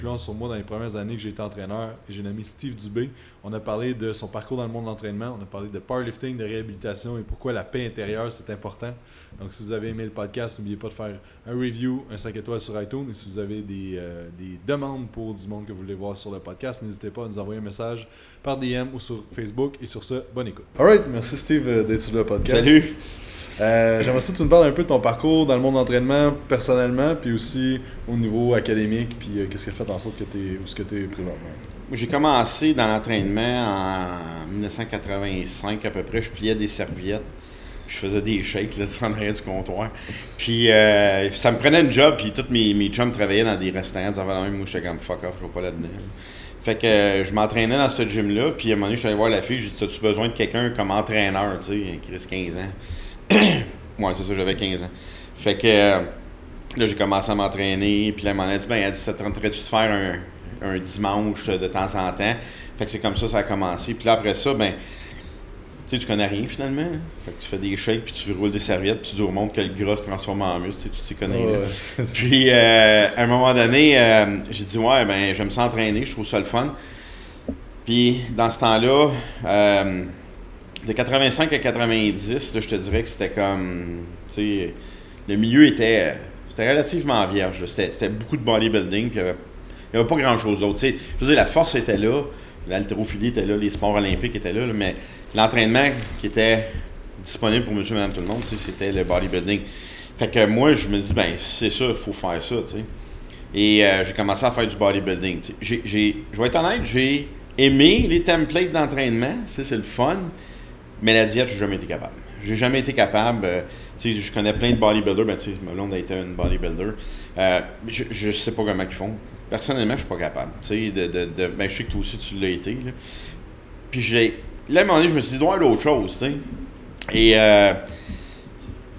influence sur moi dans les premières années que j'ai été entraîneur. Et j'ai nommé Steve Dubé. On a parlé de son parcours dans le monde de l'entraînement. On a parlé de powerlifting, de réhabilitation et pourquoi la paix intérieure, c'est important. Donc, si vous avez aimé le podcast, n'oubliez pas de faire un review, un 5 étoiles sur iTunes. Et si vous avez des, euh, des demandes pour du monde que vous voulez voir sur le podcast, n'hésitez pas à nous envoyer un message par DM ou sur Facebook. Et sur ce, bonne écoute. Alright, merci Steve euh, d'être sur le podcast. Salut! Euh, J'aimerais ça que tu me parles un peu de ton parcours dans le monde d'entraînement personnellement, puis aussi au niveau académique, puis euh, qu'est-ce qui a fait en sorte que tu es où ce que tu es présentement. J'ai commencé dans l'entraînement en 1985 à peu près. Je pliais des serviettes. Puis je faisais des shakes là, en arrière du comptoir. Puis euh, ça me prenait une job, puis tous mes, mes chums travaillaient dans des restaurants. Ils disaient, Ah, moi, j'étais comme fuck off, je vais pas là-dedans. Fait que je m'entraînais dans ce gym-là, puis à un moment donné, je suis allé voir la fille, j'ai dit, as-tu besoin de quelqu'un comme entraîneur, tu sais, qui reste 15 ans? Ouais, c'est ça, j'avais 15 ans. Fait que euh, là, j'ai commencé à m'entraîner, puis là, elle m'en a dit, ben, elle dit, ça te tenterait-tu de faire un, un dimanche de temps en temps? Fait que c'est comme ça ça a commencé. Puis là, après ça, ben, tu sais, tu connais rien finalement. hein. Fait que tu fais des shakes, puis tu roules des serviettes, puis tu dis au monde que le gras se transforme en muscle, tu sais, c'est ça. Puis, euh, à un moment donné, euh, j'ai dit, ouais, ben, j'aime ça entraîner, je trouve ça le fun. Puis, dans ce temps-là, euh, de 85 à 90, là, je te dirais que c'était comme, le milieu était, c'était relativement vierge. C'était, beaucoup de bodybuilding, il n'y avait, pas grand-chose d'autre. Je veux dire, la force était là, l'haltérophilie était là, les sports olympiques étaient là, mais l'entraînement qui était disponible pour monsieur, madame, tout le monde, c'était le bodybuilding. Fait que moi, je me dis, ben, c'est ça, il faut faire ça, tu sais. Et euh, j'ai commencé à faire du bodybuilding. je vais être honnête, j'ai aimé les templates d'entraînement, c'est le fun, mais la diète, j'ai jamais été capable. J'ai jamais été capable. euh, je connais plein de bodybuilders, ben, tu sais, a été une bodybuilder. Euh, je, je sais pas comment ils font. Personnellement, je suis pas capable. De, de, de- ben, je sais que toi aussi, tu l'as été. Là. Puis j'ai. Là, à un moment donné, je me suis dit, avoir d'autres choses, tu sais? Et euh,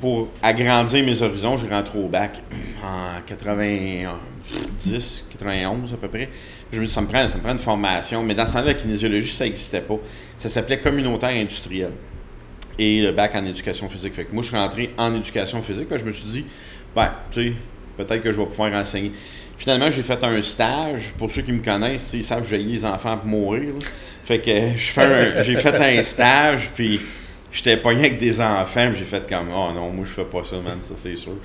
pour agrandir mes horizons, je rentre au bac en 90, 91 à peu près. Je me dis, ça me prend, ça me prend une formation. Mais dans ce temps-là, la kinésiologie, ça n'existait pas. Ça s'appelait communautaire industriel. Et le bac en éducation physique. Fait que moi, je suis rentré en éducation physique. Je me suis dit, ben, tu sais, peut-être que je vais pouvoir enseigner. Finalement, j'ai fait un stage. Pour ceux qui me connaissent, ils savent que j'ai les enfants pour mourir. là. Fait que j'ai fait un stage, puis j'étais pogné avec des enfants, j'ai fait comme, oh non, moi je fais pas ça, man, ça c'est sûr.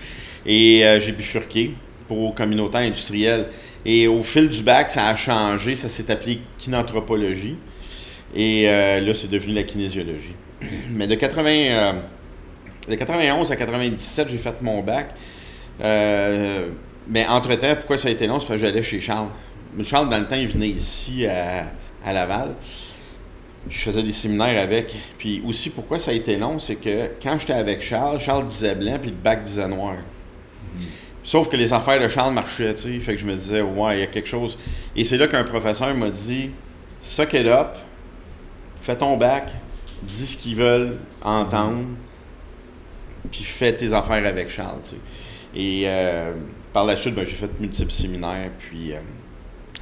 Et euh, j'ai bifurqué pour communautaire industriel. Et au fil du bac, ça a changé, ça s'est appelé kinanthropologie. Et euh, là, c'est devenu la kinésiologie. Mais de 80, euh, de 91 à 97, j'ai fait mon bac. Euh, mais entre-temps, pourquoi ça a été long? C'est parce que j'allais chez Charles. Charles, dans le temps, il venait ici à, à Laval. Je faisais des séminaires avec. Puis aussi, pourquoi ça a été long, c'est que quand j'étais avec Charles, Charles disait blanc, puis le bac disait noir. Sauf que les affaires de Charles marchaient, tu sais. Fait que je me disais, ouais, il y a quelque chose. Et c'est là qu'un professeur m'a dit, suck it up, fais ton bac, dis ce qu'ils veulent entendre, puis fais tes affaires avec Charles, tu sais. Et euh, par la suite, ben, j'ai fait multiples séminaires, puis euh,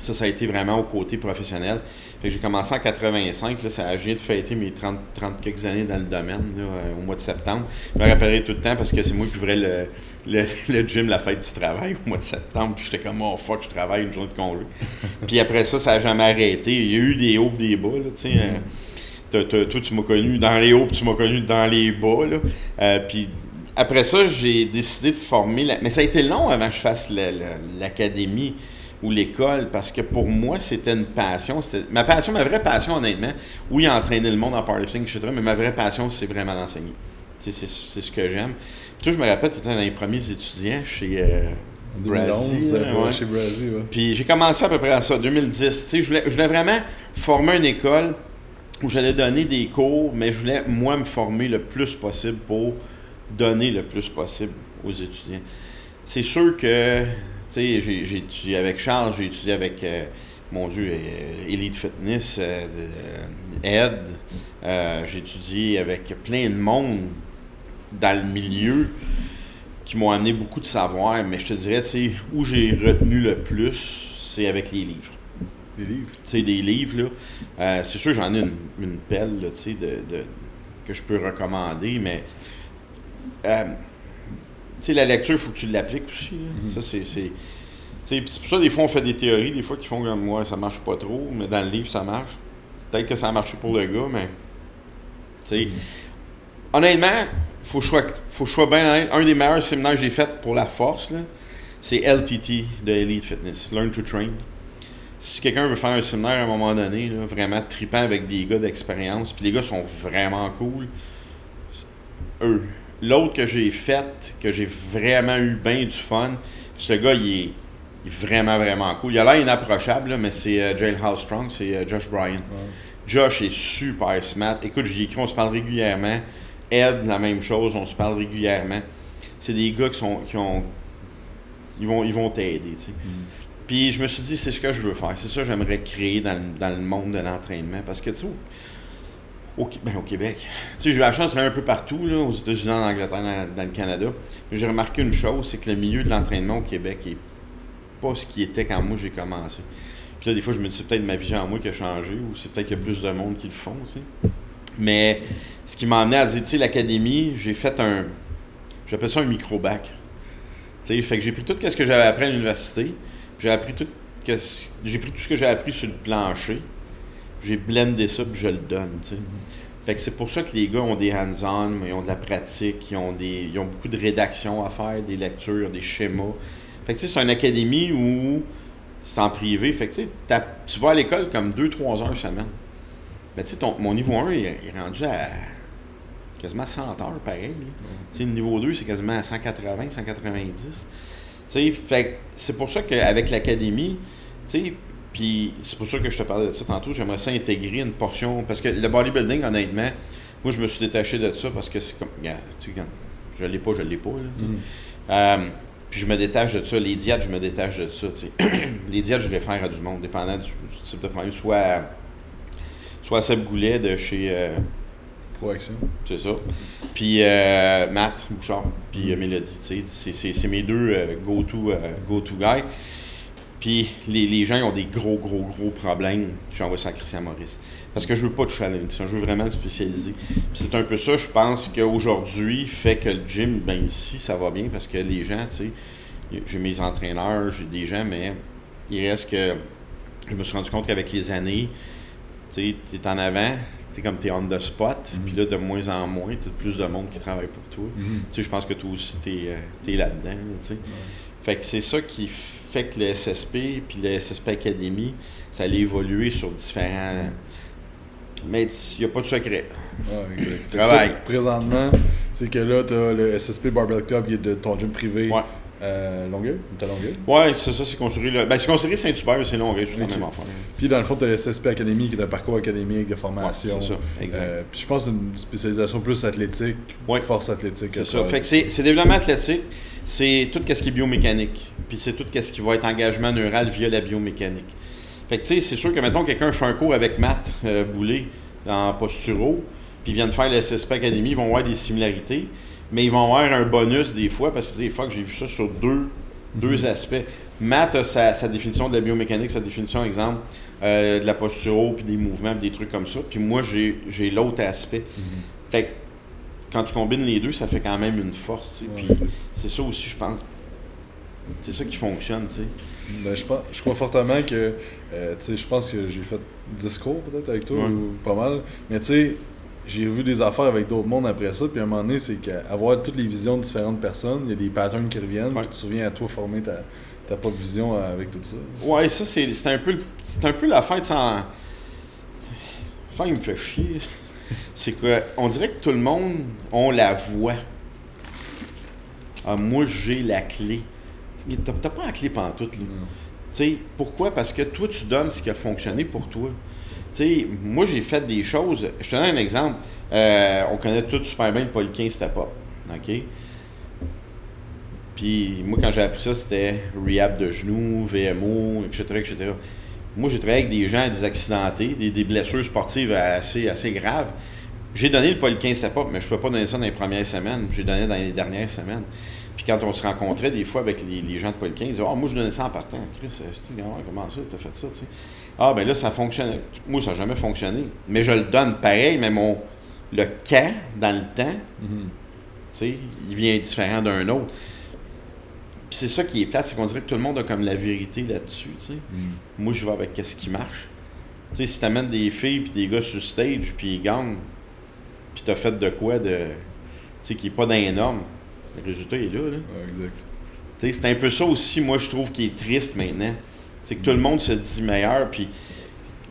ça, ça a été vraiment au côté professionnel. J'ai commencé en 85, là, ça, je viens de fêter mes 30, 30 quelques années dans le domaine, là, euh, au mois de septembre. Je me rappellerai tout le temps parce que c'est moi qui ouvrais le, le, le gym la fête du travail au mois de septembre, puis j'étais comme, oh fuck, je travaille une journée de congé. puis après ça, ça n'a jamais arrêté. Il y a eu des hauts et des bas, là, tu sais. euh, t'as- toi, tu m'as connu dans les hauts, puis tu m'as connu dans les bas. Là. Euh, puis après ça, j'ai décidé de former. la- Mais ça a été long avant que je fasse la- la- l'académie ou l'école, parce que pour moi, c'était une passion. Ma passion, ma vraie passion, honnêtement, oui, entraîner le monde en powerlifting, etc., mais ma vraie passion, c'est vraiment d'enseigner. C'est ce que j'aime. Puis toi, je me rappelle, tu étais dans les premiers étudiants chez euh, 2011, Brazy, euh, ouais, ouais. chez Brazy, ouais. Puis j'ai commencé à peu près à ça, 2010. Tu sais, je voulais, je voulais vraiment former une école où j'allais donner des cours, mais je voulais, moi, me former le plus possible pour donner le plus possible aux étudiants. C'est sûr que, sais, j'ai étudié avec Charles, j'ai étudié avec, euh, mon Dieu, euh, Elite Fitness, euh, Ed, j'ai étudié avec plein de monde dans le milieu qui m'ont amené beaucoup de savoir, mais je te dirais, tu sais, où j'ai retenu le plus, c'est avec les livres. Des livres? Tu sais, des livres, là. Euh, c'est sûr, j'en ai une, une pelle, tu sais, de, de- que je peux recommander, mais. euh, sais, la lecture, il faut que tu l'appliques aussi. là. Ça, c'est. c'est- c'est pour ça, des fois, on fait des théories, des fois, qui font comme moi, ça marche pas trop, mais dans le livre, ça marche. Peut-être que ça a marché pour le gars, mais. Tu sais. Honnêtement, faut que faut choix bien Un des meilleurs séminaires que j'ai fait pour la force, c'est LTT de Elite Fitness, Learn to Train. Si quelqu'un veut faire un séminaire à un moment donné, vraiment tripant avec des gars d'expérience, puis les gars sont vraiment cool, eux. L'autre que j'ai fait, que j'ai vraiment eu bien du fun, ce gars, il est, vraiment, vraiment cool. Il a l'air inapprochable, mais c'est euh, Jailhouse Strong, c'est euh, Josh Bryan. Josh est super smart. Écoute, j'y écris, on se parle régulièrement. Ed, la même chose, on se parle régulièrement. C'est des gars qui sont qui ont ils vont ils vont t'aider, tu sais. Mm. Puis je me suis dit c'est ce que je veux faire, c'est ça que j'aimerais créer dans, le monde de l'entraînement parce que tu sais au, ben, au, Québec. J'ai eu la chance de un peu partout, là, aux États-Unis, en Angleterre, dans, le Canada. J'ai remarqué une chose, c'est que le milieu de l'entraînement au Québec est pas ce qui était quand moi j'ai commencé. Puis là, des fois, je me dis, c'est peut-être ma vision à moi qui a changé, ou c'est peut-être qu'il y a plus de monde qui le font, tu sais. Mais ce qui m'a amené à dire, tu sais, l'académie, j'ai fait un. J'appelle ça un micro-bac. Tu sais, fait que j'ai pris tout ce que j'avais appris à l'université. J'ai appris tout. J'ai pris tout ce que j'ai appris sur le plancher. J'ai blendé ça, puis je le donne. Fait que c'est pour ça que les gars ont des hands-on, ils ont de la pratique, ils ont, des, ils ont beaucoup de rédaction à faire, des lectures, des schémas. Fait que c'est une académie où c'est en privé. Fait que tu vas à l'école comme 2-3 heures semaine. Mais tu sais, mon niveau 1 il est rendu à quasiment 100 heures, pareil. Tu sais, le niveau 2, c'est quasiment à 180, 190. Tu sais, c'est pour ça qu'avec l'académie, tu sais, puis c'est pour ça que je te parlais de ça tantôt, j'aimerais ça intégrer une portion, parce que le bodybuilding, honnêtement, moi, je me suis détaché de ça parce que c'est comme, tu sais, je l'ai pas, je l'ai pas, là, mm-hmm. euh, puis je me détache de ça. Les diètes, je me détache de ça. les diètes, je réfère à du monde, dépendant du, type de problème. Soit soit Seb Goulet de chez. Euh, Proaction. C'est ça. Puis euh, Matt Bouchard, puis euh, Mélodie. C'est mes deux go-to go -to guys. Puis les, les, gens ils ont des gros, gros, gros problèmes. J'envoie ça à Christian Maurice. Parce que je veux pas de challenge. Je veux vraiment spécialiser. C'est un peu ça, je pense qu'aujourd'hui, fait que le gym, ben ici, ça va bien parce que les gens, tu sais, j'ai mes entraîneurs, j'ai des gens, mais il reste que. Je me suis rendu compte qu'avec les années, tu es en avant, tu comme tu es on the spot, mm-hmm. puis là, de moins en moins, tu as plus de monde qui travaille pour toi. Mm-hmm. Tu sais, je pense que toi aussi, tu es, euh, là-dedans, tu sais. Fait que c'est ça qui fait que le SSP puis le SSP Academy, ça allait évoluer sur différents... Mais il n'y a pas de secret. Ah, Travail. Présentement, c'est que là, tu as le SSP Barbell Club qui est de ton gym privé. Ouais. Euh, Longueuil? T'as Longueuil? Ouais, c'est ça, c'est construit là. Ben, c'est construit Saint-Hubert, mais c'est Longueuil, c'est la même affaire. Puis dans le fond, t'as le SSP Academy qui est un parcours académique de formation. c'est ça, exact. Euh, puis je pense une spécialisation plus athlétique, force athlétique. C'est ça. Fait que c'est développement athlétique, c'est tout ce qui est biomécanique. Puis c'est tout ce qui va être engagement neural via la biomécanique. Fait que tu sais, c'est sûr que mettons quelqu'un fait un cours avec Matt euh, Boulet en posturo, puis vient de faire le SSP Academy, ils vont voir des similarités mais ils vont avoir un bonus des fois parce que des fois que j'ai vu ça sur deux, deux mhm. aspects. Matt a sa, définition de la biomécanique, sa définition, exemple, euh, de la posture, puis des mouvements, puis des trucs comme ça. Puis moi, j'ai l'autre aspect. Mhm. Fait que quand tu combines les deux, ça fait quand même une force. puis c'est ça aussi, je pense. C'est ça qui fonctionne, tu sais. Ben, je, je crois fortement que, euh, tu sais, je pense que j'ai fait discours peut-être avec toi, ou pas mal. Mais tu sais, j'ai vu des affaires avec d'autres mondes après ça, puis à un moment donné, c'est qu'avoir toutes les visions de différentes personnes, il y a des patterns qui reviennent, puis tu te souviens à toi former ta, ta propre vision avec tout ça. Ouais, ça, c'est un peu, c'est un peu la fête sans. Enfin, il me fait chier. c'est qu'on dirait que tout le monde a la voix. Ah, moi, j'ai la clé. T'as pas la clé pantoute, là. Tu sais, pourquoi? Parce que toi, tu donnes ce qui a fonctionné pour toi sais, moi, j'ai fait des choses. Je te donne un exemple. Euh, on connaît tout super bien le 15 Step Up. OK? Puis, moi, quand j'ai appris ça, c'était rehab de genoux, VMO, etc.. Moi, j'ai travaillé avec des gens, des accidentés, des, blessures sportives assez, assez graves. J'ai donné le 15 Step Up, mais je ne pouvais pas donner ça dans les premières semaines. J'ai donné dans les dernières semaines. Puis quand on se rencontrait des fois avec les, gens de Paul 15, ils disaient Ah, moi, je donnais ça en partant. Chris, comment ça, t'as fait ça, tu sais? Ah, ben là, ça fonctionne. Moi, ça n'a jamais fonctionné. Mais je le donne pareil, mais mon. Le cas dans le temps, tu sais, il vient différent d'un autre. Puis c'est ça qui est plate, c'est qu'on dirait que tout le monde a comme la vérité là-dessus, tu sais. Mm. Moi, je vais avec ce qui marche. Tu sais, si t'amènes des filles puis des gars sur stage, puis ils gagnent, puis t'as fait de quoi de... Tu sais, qui est pas les normes, le résultat est là, là. Ouais, exact. Tu sais, c'est un peu ça aussi, moi, je trouve, qui est triste maintenant. C'est que tout le monde se dit meilleur, puis...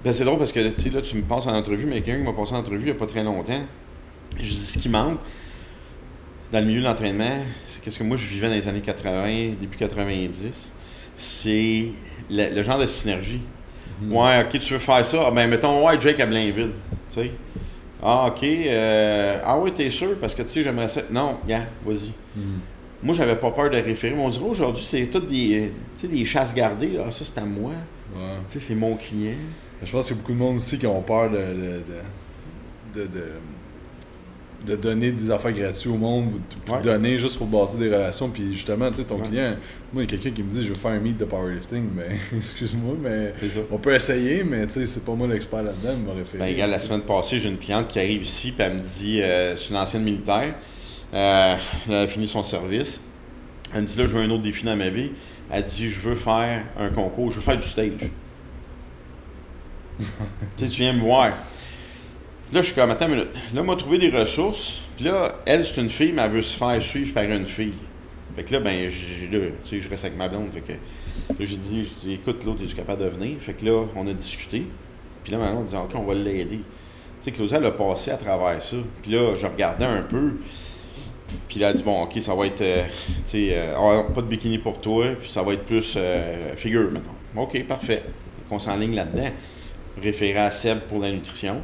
Ben, c'est drôle parce que, là, tu me passes en entrevue, mais quelqu'un qui m'a passé en entrevue il n'y a pas très longtemps, je dis ce qui manque dans le milieu de l'entraînement, c'est qu'est-ce que moi, je vivais dans les années 80, début 90, c'est le, le genre de synergie. Mhm. Ouais, ok, tu veux faire ça? Ah, ben, mettons, ouais, Jake à Blainville. Tu sais. Ah, ok. euh, ah, ouais, t'es sûr? Parce que, tu sais, j'aimerais ça. Non, gars, vas-y. Mhm. Moi, j'avais pas peur de référer. Mais on dirait aujourd'hui, c'est toutes des, euh, des chasses gardées. Là. Ah, ça, c'est à moi. Ouais. Tu sais, c'est mon client. Je pense qu'il y a beaucoup de monde aussi qui ont peur de, de, de, de, donner des affaires gratuites au monde de, Ouais. donner juste pour bâtir des relations. Puis justement, tu sais, ton Ouais. client, moi, il y a quelqu'un qui me dit je veux faire un meet de powerlifting. Mais excuse-moi, mais on peut essayer, mais tu sais, c'est pas moi l'expert là-dedans, il m'a référé. Ben, regarde, la semaine passée, j'ai une cliente qui arrive ici, puis elle me dit, euh, c'est une ancienne militaire, euh, elle a fini son service. Elle me dit, là, je veux un autre défi dans ma vie. Elle dit, je veux faire un concours, je veux faire du stage. tu sais, tu viens me voir. Là, je suis comme, attends une minute. Là, on m'a trouvé des ressources. Puis là, elle, c'est une fille, mais elle veut se faire suivre par une fille. Fait que là, ben, j'ai- là, tu sais, je reste avec ma blonde. Fait que là, j'ai dit, dit, écoute, l'autre, es-tu capable de venir? Fait que là, on a discuté. Puis là, maintenant, on dit, OK, on va l'aider. Tu sais, Claudia, elle a passé à travers ça. Puis là, je regardais un peu. Puis là, elle a dit, bon, OK, ça va être, euh, tu sais, euh, ah, pas de bikini pour toi, puis ça va être plus euh, figure, maintenant. OK, parfait. Fait qu'on s'enligne là-dedans. Référé à Seb pour la nutrition.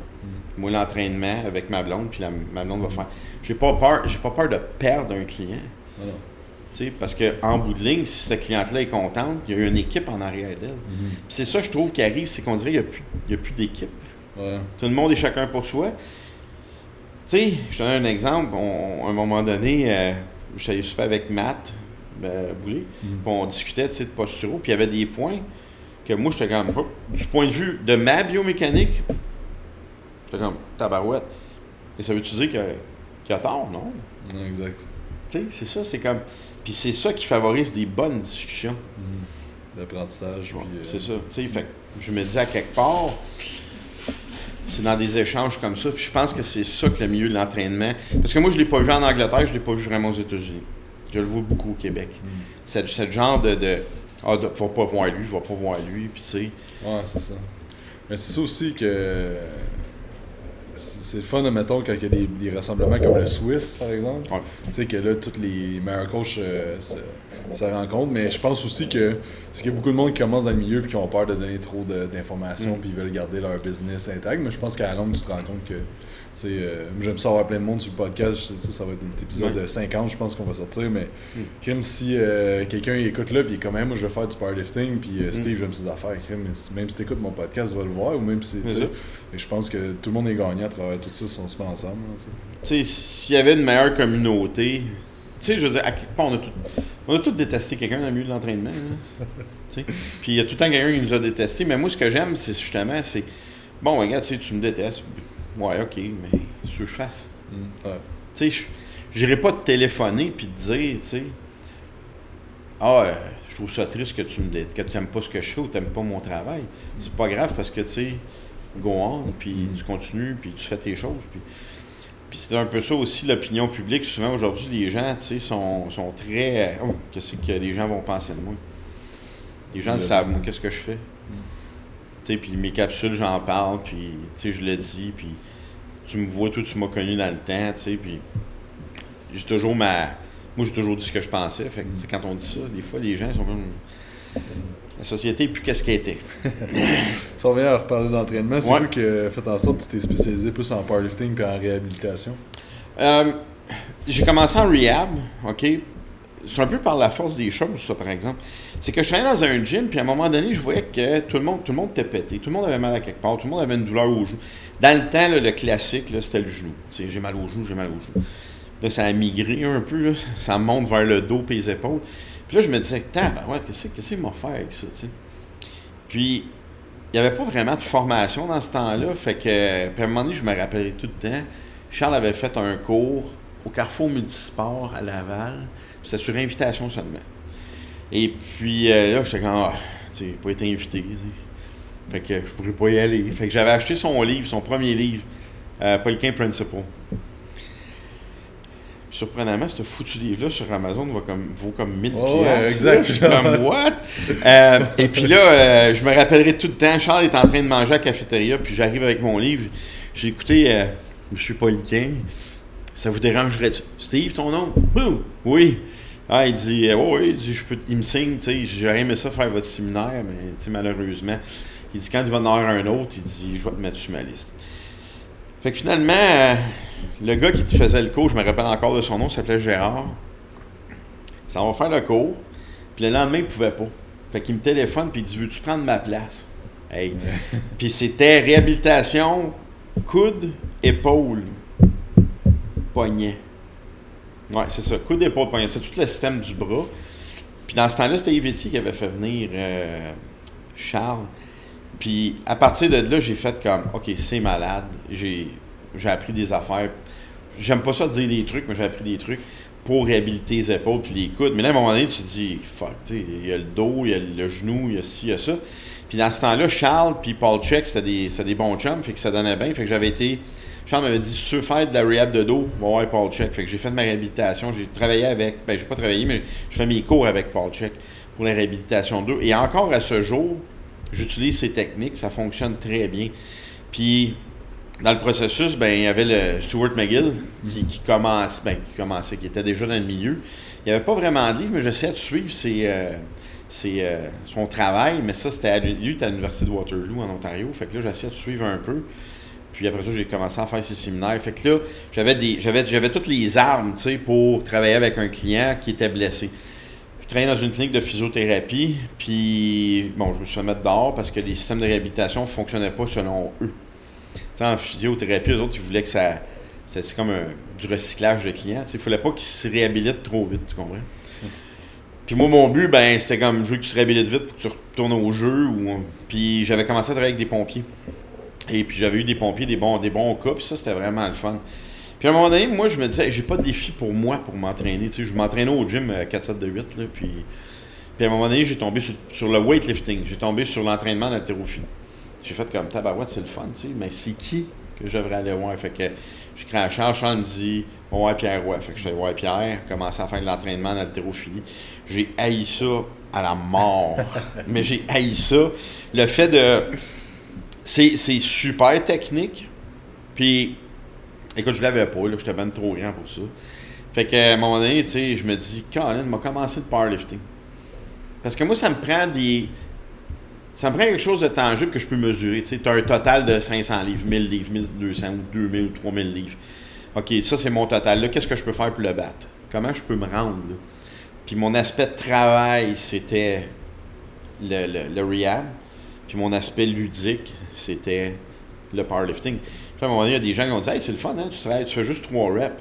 Moi, l'entraînement avec ma blonde, puis la- ma blonde va faire. J'ai pas peur, j'ai pas peur de perdre un client. Non, non. Tu sais, parce qu'en bout de ligne, si cette cliente-là est contente, il y a une équipe en arrière d'elle. Mhm. Puis c'est ça, je trouve, qui arrive, c'est qu'on dirait qu'il n'y a plus, plus d'équipe. Ouais. Tout le monde est chacun pour soi. Sais, je te donne un exemple. On- à un moment donné, euh, je suis allé souper avec Matt euh, Boulay, puis on discutait de posturo, puis il y avait des points que moi, j'étais comme, hop, du point de vue de ma biomécanique, j'étais comme, tabarouette. Et ça veut-tu dire que- qu'il a tort? Non? Exact. Tu sais, c'est ça, c'est comme. Puis c'est ça qui favorise des bonnes discussions. Mhm. L'apprentissage. Ouais, euh, C'est ça. Tu sais, fait que je me dis à quelque part, c'est dans des échanges comme ça. Puis je pense que c'est ça que le milieu de l'entraînement. Parce que moi, je ne l'ai pas vu en Angleterre, je ne l'ai pas vu vraiment aux États-Unis. Je le vois beaucoup au Québec. Mhm. C'est ce genre de. de ah, de, va pas voir lui, va pas voir lui. Puis tu sais. Ouais, c'est ça. Mais c'est ça aussi que. C'est le fun, mettons, quand il y a des, des rassemblements comme le Swiss, par exemple. Ouais. Tu sais, que là, tous les meilleurs coachs euh, se, se rencontrent. Mais je pense aussi que c'est qu'il y a beaucoup de monde qui commence dans le milieu et qui ont peur de donner trop d'informations Mm. puis ils veulent garder leur business intact. Mais je pense qu'à la longue, tu te rends compte que. Tu euh, j'aime ça avoir plein de monde sur le podcast. tu ça va être un épisode Ouais. de 50, je pense qu'on va sortir. Mais Mm. crime, si euh, quelqu'un écoute là, puis comme, Hey, moi, je vais faire du powerlifting, puis euh, Steve, Mm. j'aime ses affaires. Crime, même si tu écoutes mon podcast, va le voir. Ou même si. tu et je pense que tout le monde est gagnant à travers tout ça si on se met ensemble. là, tu sais. Tu s'il y avait une meilleure communauté. Tu sais, je veux dire, à quelque part, on a tout, on a tous détesté quelqu'un dans le milieu de l'entraînement. Tu sais. Puis il y a tout le temps quelqu'un qui nous a détesté. Mais moi, ce que j'aime, c'est justement, c'est. Bon, regarde, tu tu me détestes. Ouais, ok, mais ce que je fasse. Mm, ouais. Tu sais, je n'irai pas te téléphoner puis te dire, tu sais, ah, euh, je trouve ça triste que tu me que tu n'aimes pas ce que je fais ou tu n'aimes pas mon travail. C'est pas grave parce que, tu sais, go on, puis Mm. tu continues, puis tu fais tes choses. Puis, puis c'est un peu ça aussi, l'opinion publique. Souvent, aujourd'hui, les gens, tu sais, sont, sont très... Oh, qu'est-ce que les gens vont penser de moi? Les gens Le- savent, moi, qu'est-ce que je fais. Tu sais, puis mes capsules, j'en parle, puis, tu sais, je le dis, puis tu me vois, toi, tu m'as connu dans le temps, tu sais, puis j'ai toujours ma... Moi, j'ai toujours dit ce que je pensais, fait que, quand on dit ça, des fois, les gens sont comme... La société plus qu'est-ce qu'elle était. Si on revient à reparler d'entraînement, c'est Ouais. quoi qui a fait en sorte que tu t'es spécialisé plus en powerlifting puis en réhabilitation? Euh, j'ai commencé en rehab, OK? C'est un peu par la force des choses, ça, par exemple. C'est que je travaillais dans un gym, puis à un moment donné, je voyais que tout le monde, tout le monde était pété, tout le monde avait mal à quelque part, tout le monde avait une douleur au genou. Dans le temps, le classique, c'était le genou. J'ai mal au genou, j'ai mal au genou. Là, ça a migré un peu, ça monte vers le dos et les épaules. Puis là, je me disais, ouais, qu'est-ce qu'il m'a fait avec ça? Puis, il n'y avait pas vraiment de formation dans ce temps-là. Fait que, puis à un moment donné, je me rappelais tout le temps. Charles avait fait un cours au Carrefour Multisport à Laval. C'était sur invitation seulement. Et puis euh, là, j'étais comme, ah, tu sais, pas été invité. Fait que je pourrais pas y aller. Fait que j'avais acheté son livre, son premier livre, euh, Poliquin Principle. Surprenamment, ce foutu livre-là sur Amazon va comme, vaut comme 1000 Oh, ouais, exact. Je suis comme, what? Euh, et puis là, euh, je me rappellerai tout le temps, Charles est en train de manger à la cafétéria, puis j'arrive avec mon livre. J'ai écouté euh, M. Poliquin. Ça vous dérangerait Steve, ton nom? Oui. Ah, il dit, euh, ouais, ouais, il dit, je peux, il me signe, tu sais, j'aurais aimé ça faire votre séminaire, mais tu sais, malheureusement. Il dit, quand il va en avoir un autre, il dit, je vais te mettre sur ma liste. Fait que finalement, euh, le gars qui te faisait le cours, je me rappelle encore de son nom, il s'appelait Gérard. Ça va faire le cours. Puis le lendemain, il pouvait pas. Fait qu'il me téléphone, puis il dit, veux-tu prendre ma place? Hey. puis c'était réhabilitation, coude, épaule, poignet. Ouais, c'est ça. Coude, épaule, poignet. C'est tout le système du bras. Puis dans ce temps-là, c'était Yvetti qui avait fait venir euh, Charles. Puis à partir de là, j'ai fait comme, OK, c'est malade. J'ai, j'ai appris des affaires. J'aime pas ça dire des trucs, mais j'ai appris des trucs pour réhabiliter les épaules puis les coudes. Mais là, à un moment donné, tu te dis, fuck, tu sais, il y a le dos, il y a le genou, il y a ci, il y a ça. Puis dans ce temps-là, Charles puis Paul Check, c'était des, c'était des bons chums, fait que ça donnait bien. Fait que j'avais été. Charles m'avait dit, si tu faire de la rehab de dos, va voir Paul Check. Fait que j'ai fait ma réhabilitation. J'ai travaillé avec, ben, j'ai pas travaillé, mais j'ai fait mes cours avec Paul Check pour la réhabilitation de dos. Et encore à ce jour, j'utilise ces techniques, ça fonctionne très bien. Puis, dans le processus, ben, il y avait le Stuart McGill qui, commence, ben, qui commençait, qui était déjà dans le milieu. Il n'y avait pas vraiment de livre, mais j'essayais de suivre ses, euh, ses, euh, son travail, mais ça, c'était à, à l'Université de Waterloo, en Ontario. Fait que là, j'essayais de suivre un peu. Puis après ça, j'ai commencé à faire ces séminaires. Fait que là, j'avais des j'avais j'avais toutes les armes, pour travailler avec un client qui était blessé. Je travaillais dans une clinique de physiothérapie, puis bon, je me suis fait mettre dehors parce que les systèmes de réhabilitation ne fonctionnaient pas selon eux. En physiothérapie, eux autres, ils voulaient que ça. C'est comme du recyclage de clients. Il ne fallait pas qu'ils se réhabilitent trop vite, tu comprends? Puis moi, mon but, ben, c'était comme je veux que tu te réhabilites vite pour que tu retournes au jeu. Ou... Puis j'avais commencé à travailler avec des pompiers. Et puis j'avais eu des pompiers, des bons, des bons cas, puis ça, c'était vraiment le fun. Puis à un moment donné, moi, je me disais, j'ai pas de défi pour moi pour m'entraîner. Tu sais, je m'entraînais au gym euh, 4, 7, 2, 8, là, puis... Puis à un moment donné, j'ai tombé sur, sur le weightlifting. J'ai tombé sur l'entraînement d'haltérophilie. J'ai fait comme, tabarouette, c'est le fun, tu sais, mais c'est qui que je devrais aller voir? Fait que je crée un Charles, Charles me dit, voir Pierre Roy. Fait que je suis allé voir Pierre, commencer à faire de l'entraînement d'haltérophilie. J'ai haï ça à la mort. mais j'ai haï ça. Le fait de... C'est super technique. Puis, écoute, je l'avais pas, là, j'étais ben trop grand pour ça. Fait qu'à un moment donné, tu sais, je me dis, Colin, m'a commencé le powerlifting. Parce que moi, ça me prend des. Ça me prend quelque chose de tangible que je peux mesurer. Tu sais, as un total de 500 livres, 1000 livres, 1200 ou 2000 ou 3000 livres. OK, ça, c'est mon total. Là, qu'est-ce que je peux faire pour le battre? Comment je peux me rendre? Puis mon aspect de travail, c'était le, le, le rehab. Puis mon aspect ludique, c'était le powerlifting. Puis à un moment donné, il y a des gens qui ont dit Hey, c'est le fun, hein, tu travailles, tu fais juste trois reps.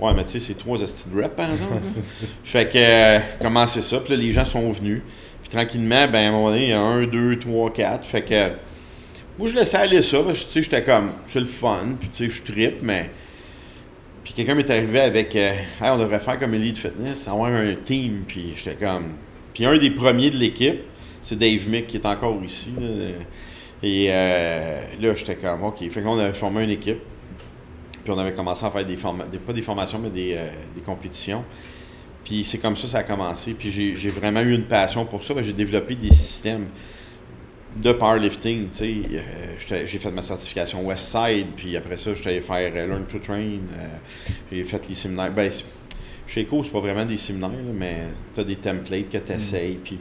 Ouais, mais tu sais, c'est trois astuces de reps, par exemple. hein. fait que, euh, comment c'est ça? Puis là, les gens sont venus. Puis tranquillement, ben, à un moment donné, il y a un, deux, trois, quatre. Fait que, moi, je laissais aller ça, parce que, tu sais, j'étais comme, c'est le fun, puis tu sais, je trippe, mais. Puis quelqu'un m'est arrivé avec, euh, hey, on devrait faire comme Elite Fitness, avoir un team, puis j'étais comme. Puis un des premiers de l'équipe, c'est Dave Mick qui est encore ici. là. Et euh, là, j'étais comme, OK. Fait qu'on avait formé une équipe. Puis on avait commencé à faire des formations, pas des formations, mais des, euh, des compétitions. Puis c'est comme ça que ça a commencé. Puis j'ai vraiment eu une passion pour ça. que J'ai développé des systèmes de powerlifting. Euh, j'ai fait ma certification Westside. Puis après ça, j'étais allé faire Learn to Train. j'ai fait les séminaires. Ben, chez Eco, c'est pas vraiment des séminaires, là, mais tu as des templates que tu essayes. Puis,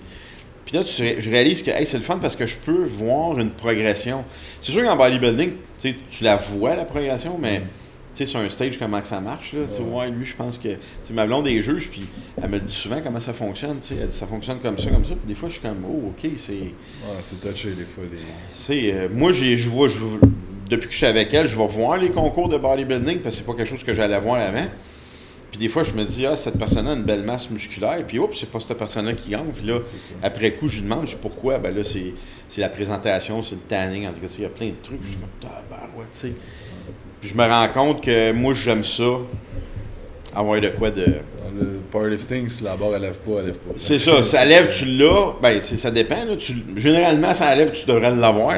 puis là, tu je réalise que hey, c'est le fun parce que je peux voir une progression. C'est sûr qu'en bodybuilding, tu la vois, la progression, mais Mm. tu sais, sur un stage, comment que ça marche. Là, tu Ouais. lui, je pense que. tu ma blonde est juge, puis elle me dit souvent comment ça fonctionne. tu sais, Elle dit ça fonctionne comme ça, comme ça. Puis des fois, je suis comme, oh, ok, c'est. Ouais, c'est touché des fois. Les... Euh, moi, j'ai, je vois, depuis que je suis avec elle, je vais voir les concours de bodybuilding parce que c'est pas quelque chose que j'allais voir avant. Puis des fois, je me dis, ah, cette personne a une belle masse musculaire. Puis, oups, c'est pas cette personne-là qui gagne. Puis là, après coup, je lui demande je dis, pourquoi? Ben là, c'est, c'est la présentation, c'est le tanning. En tout cas, il y a plein de trucs. Je suis comme, tabarouette, tu sais. Puis je me rends compte que moi, j'aime ça. avoir de quoi de. Le powerlifting, si la barre elle lève pas, elle lève pas. C'est ça, ça lève, tu l'as. Ben, c'est- ça dépend. Là. Tu- généralement, ça lève, tu devrais l'avoir.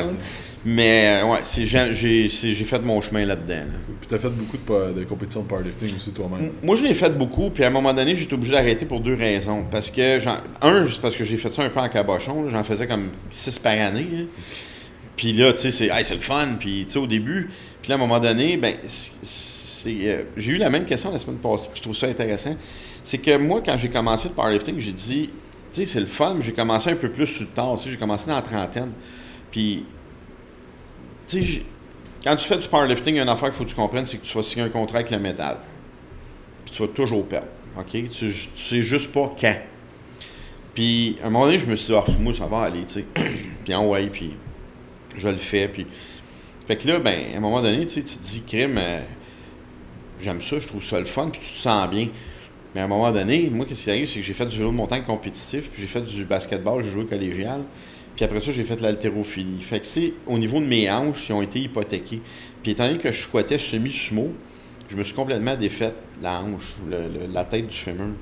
Mais euh, ouais, j'ai fait mon chemin là-dedans. là. Puis t'as fait beaucoup de, compétitions de powerlifting aussi toi-même. Moi, je l'ai fait beaucoup, puis à un moment donné, j'étais obligé d'arrêter pour deux raisons. Parce que, un, c'est parce que j'ai fait ça un peu en cabochon, j'en faisais comme six par année. là. Puis là, tu sais, c'est hey, le fun, puis tu sais, au début, puis là, à un moment donné, ben, euh, j'ai eu la même question la semaine passée, puis je trouve ça intéressant. C'est que moi, quand j'ai commencé le powerlifting, j'ai dit, tu sais, c'est le fun, mais j'ai commencé un peu plus sur le tu sais, j'ai commencé dans la trentaine. Puis, quand tu fais du powerlifting, il y a une affaire qu'il faut que tu comprennes, c'est que tu vas signer un contrat avec le métal puis tu vas toujours perdre. OK? Tu, tu sais juste pas quand. Puis, à un moment donné, je me suis dit, ah, moi, ça va aller, tu sais. puis, en ouais, puis je le fais. Puis, fait que là, ben, à un moment donné, tu te dis, crime, euh, j'aime ça, je trouve ça le fun, puis tu te sens bien. Mais à un moment donné, moi, qu'est-ce qui arrive, c'est que j'ai fait du vélo de montagne compétitif, puis j'ai fait du basketball, j'ai joué collégial. Puis après ça, j'ai fait l'haltérophilie. Fait que c'est au niveau de mes hanches, qui ont été hypothéquées. Puis étant donné que je squattais semi-sumo, je me suis complètement défaite la hanche, le- la tête du fémur.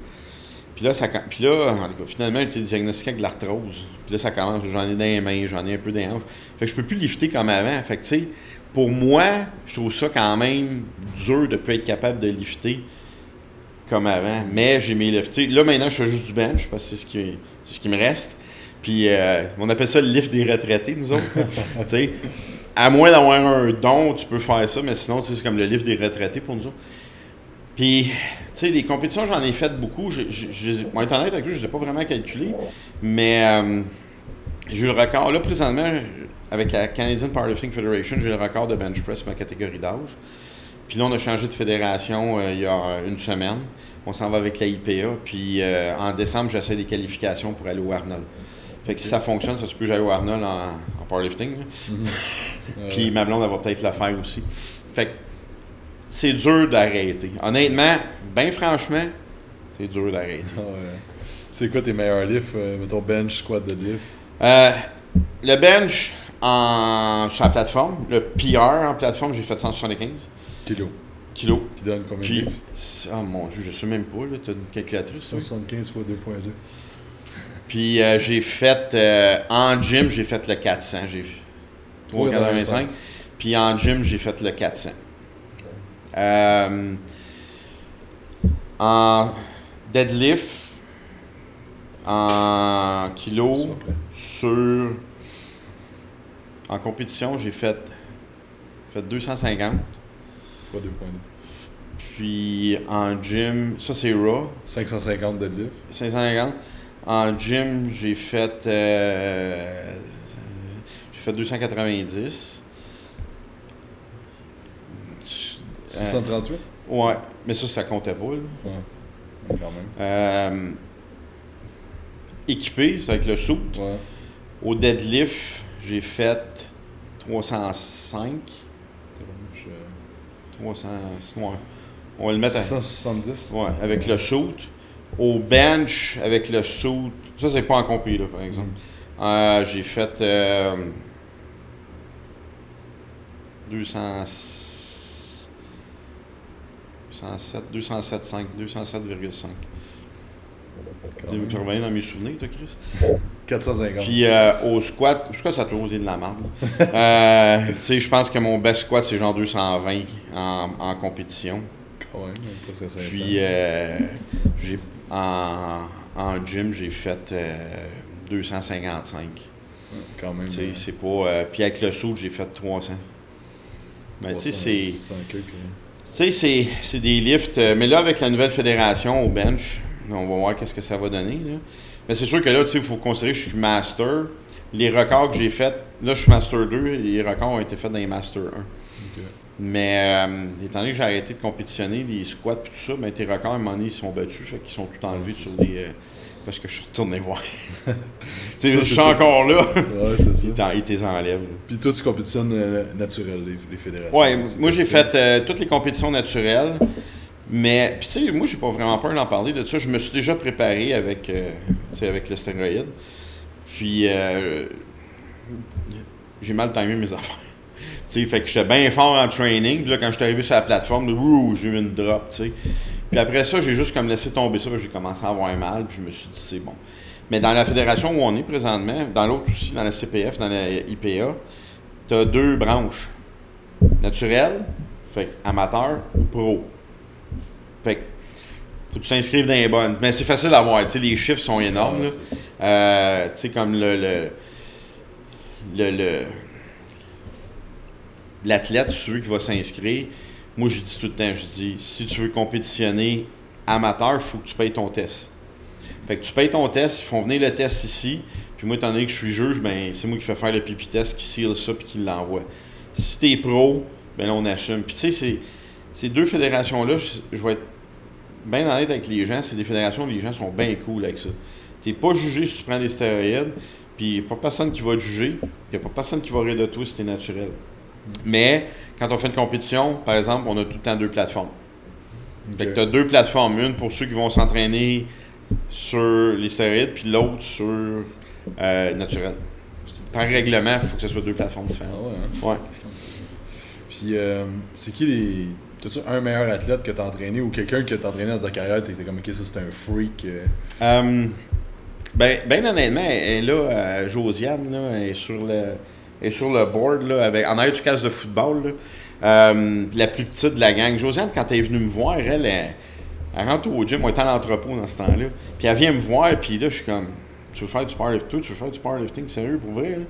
Puis là, ça, puis là, finalement, j'ai été diagnostiqué avec de l'arthrose. Puis là, ça commence, j'en ai dans les mains, j'en ai un peu les hanches. Fait que je peux plus lifter comme avant. Fait que, tu sais, pour moi, je trouve ça quand même dur de ne pas être capable de lifter comme avant. Mais j'ai mes liftés. Là, maintenant, je fais juste du bench parce que c'est ce qui, c'est ce qui me reste. Puis, euh, on appelle ça le lift des retraités, nous autres. à moins d'avoir un don, tu peux faire ça, mais sinon, c'est comme le lift des retraités pour nous autres. Puis, tu sais, les compétitions, j'en ai faites beaucoup. Je, je, je, pour être honnête avec je ne les ai pas vraiment calculées. Mais euh, j'ai eu le record. Là, présentement, avec la Canadian Powerlifting Federation, j'ai le record de bench press ma catégorie d'âge. Puis là, on a changé de fédération euh, il y a une semaine. On s'en va avec la IPA. Puis en décembre, j'essaie des qualifications pour aller au Arnold. Fait que si ça fonctionne, ça se peut que j'aille au Arnold en, en powerlifting. là. Puis ma blonde, elle va peut-être le faire aussi. Fait que c'est dur d'arrêter. Honnêtement, bien franchement, c'est dur d'arrêter. Ah ouais. C'est quoi tes meilleurs lifts, euh, mettons bench, squat, deadlift? Euh, le bench en, sur la plateforme, le PR en plateforme, j'ai fait 175 Kilo. kilos. Qui donne combien de livres? oh mon dieu, je sais même pas, là, t'as une calculatrice. toi? 175 fois 2.2. Puis euh, j'ai fait, euh, en gym, j'ai fait le 400, j'ai 385. Puis en gym, j'ai fait le 400. Euh, en deadlift, en kilo, sur. En compétition, j'ai fait, fait 250. Fois 2.2. Puis en gym, ça c'est raw, 550 deadlift. 550. En gym, j'ai fait. euh, j'ai fait 290. Euh, 638? ouais, mais ça, ça comptait pas. là. Ouais. Quand même. Euh, équipé, c'est avec le saut. Ouais. Au deadlift, j'ai fait 305. T'as bon, je- 300. Ouais. On va le mettre à. 670. Ouais, avec le saut. Au bench, avec le saut. Ça, c'est pas en compé, là, par exemple. Euh, j'ai fait euh, 200 207, 207,5, 207,5. Quand Tu me revenir dans mes souvenirs, toi, Chris? 450. Puis euh, au squat, au squat, ça a toujours été de la merde. Euh, tu sais, je pense que mon best squat, c'est genre 220 en, en compétition. Quand même, presque 500. Puis euh, j'ai en, en gym, j'ai fait euh, 255. Ouais, Quand même. Euh, c'est pas. euh, puis avec le saut, j'ai fait 300. Mais tu sais, 300, c'est. 600 quelques, ouais. Tu sais, c'est- c'est des lifts. euh, mais là, avec la nouvelle fédération au bench, on va voir qu'est-ce que ça va donner. là. Mais c'est sûr que là, tu sais, il faut considérer que je suis master. Les records que j'ai faits, là, je suis master 2, et les records ont été faits dans les master 1. Mais euh, étant donné que j'ai arrêté de compétitionner, les squats et tout ça, ben, tes records, à un moment donné, ils sont battus. Fait qu'ils sont tout enlevés sur des. euh, parce que je suis retourné voir. tu sais, Ça, je suis encore là. Ouais, c'est ça. ils t'en- ils t'es enlèvent. là. Puis toi, tu compétitionnes euh, naturel, les, les fédérations. Ouais, moi j'ai fait euh, toutes les compétitions naturelles. Mais, puis tu sais, moi j'ai pas vraiment peur d'en parler de ça. Je me suis déjà préparé avec, avec le stéroïde. Puis, j'ai mal timé mes affaires. Tu sais, fait que j'étais bien fort en training. Puis là, quand je suis arrivé sur la plateforme, ouh, j'ai eu une drop, tu sais. Puis après ça, j'ai juste comme laissé tomber ça, j'ai commencé à avoir mal, puis je me suis dit, c'est bon. Mais dans la fédération où on est présentement, dans l'autre aussi, dans la CPF, dans la IPA, tu as deux branches. Naturel, fait amateur ou pro. Fait que faut que tu t'inscrives dans les bonnes. Mais c'est facile à voir, tu sais, les chiffres sont énormes. euh, tu sais, comme le, le, le, l'athlète, veux, qui va s'inscrire, moi je dis tout le temps, je dis, si tu veux compétitionner amateur, il faut que tu payes ton test. Fait que tu payes ton test, ils font venir le test ici, puis moi, étant donné que je suis juge, ben, c'est moi qui fais faire le pipi test, qui seal ça, puis qui l'envoie. Si t'es pro, ben là, on assume. Puis tu sais, ces deux fédérations-là, je, vais être bien honnête avec les gens, c'est des fédérations où les gens sont bien cool avec ça. T'es pas jugé si tu prends des stéroïdes, puis il n'y a pas personne qui va te juger, il n'y a pas personne qui va rire de toi si t'es naturel. Mais quand on fait une compétition, par exemple, on a tout le temps deux plateformes. Fait que tu as deux plateformes, une pour ceux qui vont s'entraîner sur les stéroïdes, puis l'autre sur euh, naturel. Par règlement, il faut que ce soit deux plateformes différentes. Ah ouais. Hein? Puis, euh, c'est qui les. T'as-tu un meilleur athlète que t'as entraîné ou quelqu'un que t'as entraîné dans ta carrière, t'étais comme, ok, ça c'était un freak? Euh? Um, ben, ben honnêtement, elle là, Josiane, là, elle est sur le, est sur le board, là, avec, en arrière du casse de football, là, la plus petite de la gang. Josiane, quand elle est venue me voir, elle, elle, elle rentre au gym, on était à l'entrepôt dans ce temps-là. Puis elle vient me voir, puis là, je suis comme, tu veux faire du powerlifting? Tu veux faire du powerlifting? Sérieux pour vrai? Là?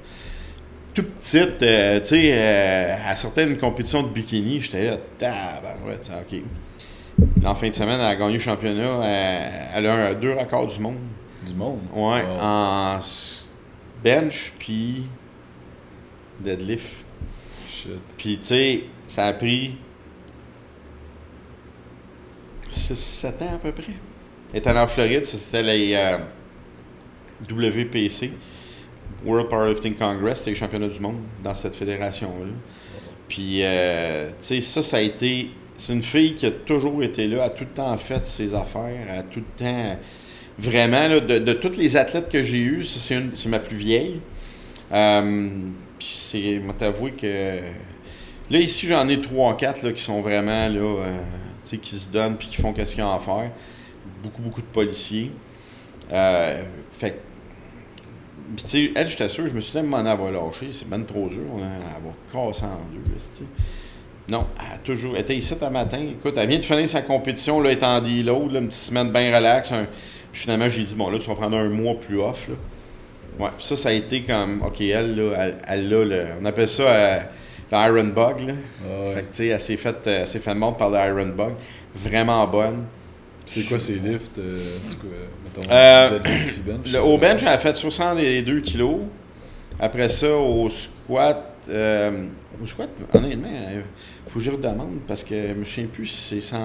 Tout petite, euh, tu sais, euh, elle sortait d'une compétition de bikini, j'étais là, tabarouette, ok. En fin de semaine, elle a gagné le championnat. Elle, a un, deux records du monde. Du monde? Ouais, en bench, puis deadlift. Shit. Puis, tu sais, ça a pris 6-7 ans à peu près. Allée en Floride, c'était les euh, WPC, World Powerlifting Congress, c'était les championnats du monde dans cette fédération-là. Puis, euh, tu sais, ça, ça a été. C'est une fille qui a toujours été là, a tout le temps fait ses affaires, a tout le temps. Vraiment, là, de, de toutes les athlètes que j'ai eues, c'est ma plus vieille. Euh, puis, c'est. moi t'avouer que. Là, ici, j'en ai 3-4 qui sont vraiment là. Euh, qui se donnent puis qui font qu'est-ce qu'ils ont à faire. Beaucoup, beaucoup de policiers. Euh, fait puis, tu sais, elle, j'étais sûr, je me suis dit, un donné, elle va lâcher, c'est même trop dur, elle va casser en deux, Non, elle a toujours été ici un matin. Écoute, elle vient de finir sa compétition, là, elle en deload, là, une petite semaine bien relax. Puis finalement, j'ai dit, bon, là, tu vas prendre un mois plus off, là. Ouais, ça, ça a été comme, OK, elle, là, elle, elle a le, on appelle ça, euh, l'Iron Bug. Là. Fait que, tu sais, elle s'est faite euh, fait par l'Iron Bug. Vraiment bonne. C'est quoi ces lifts? Euh, c'est quoi, mettons, euh, bench, le, au bench, elle a fait 62 kilos. Après ça, au squat, euh, au squat, honnêtement, il faut que je redemande parce que je me souviens plus si c'est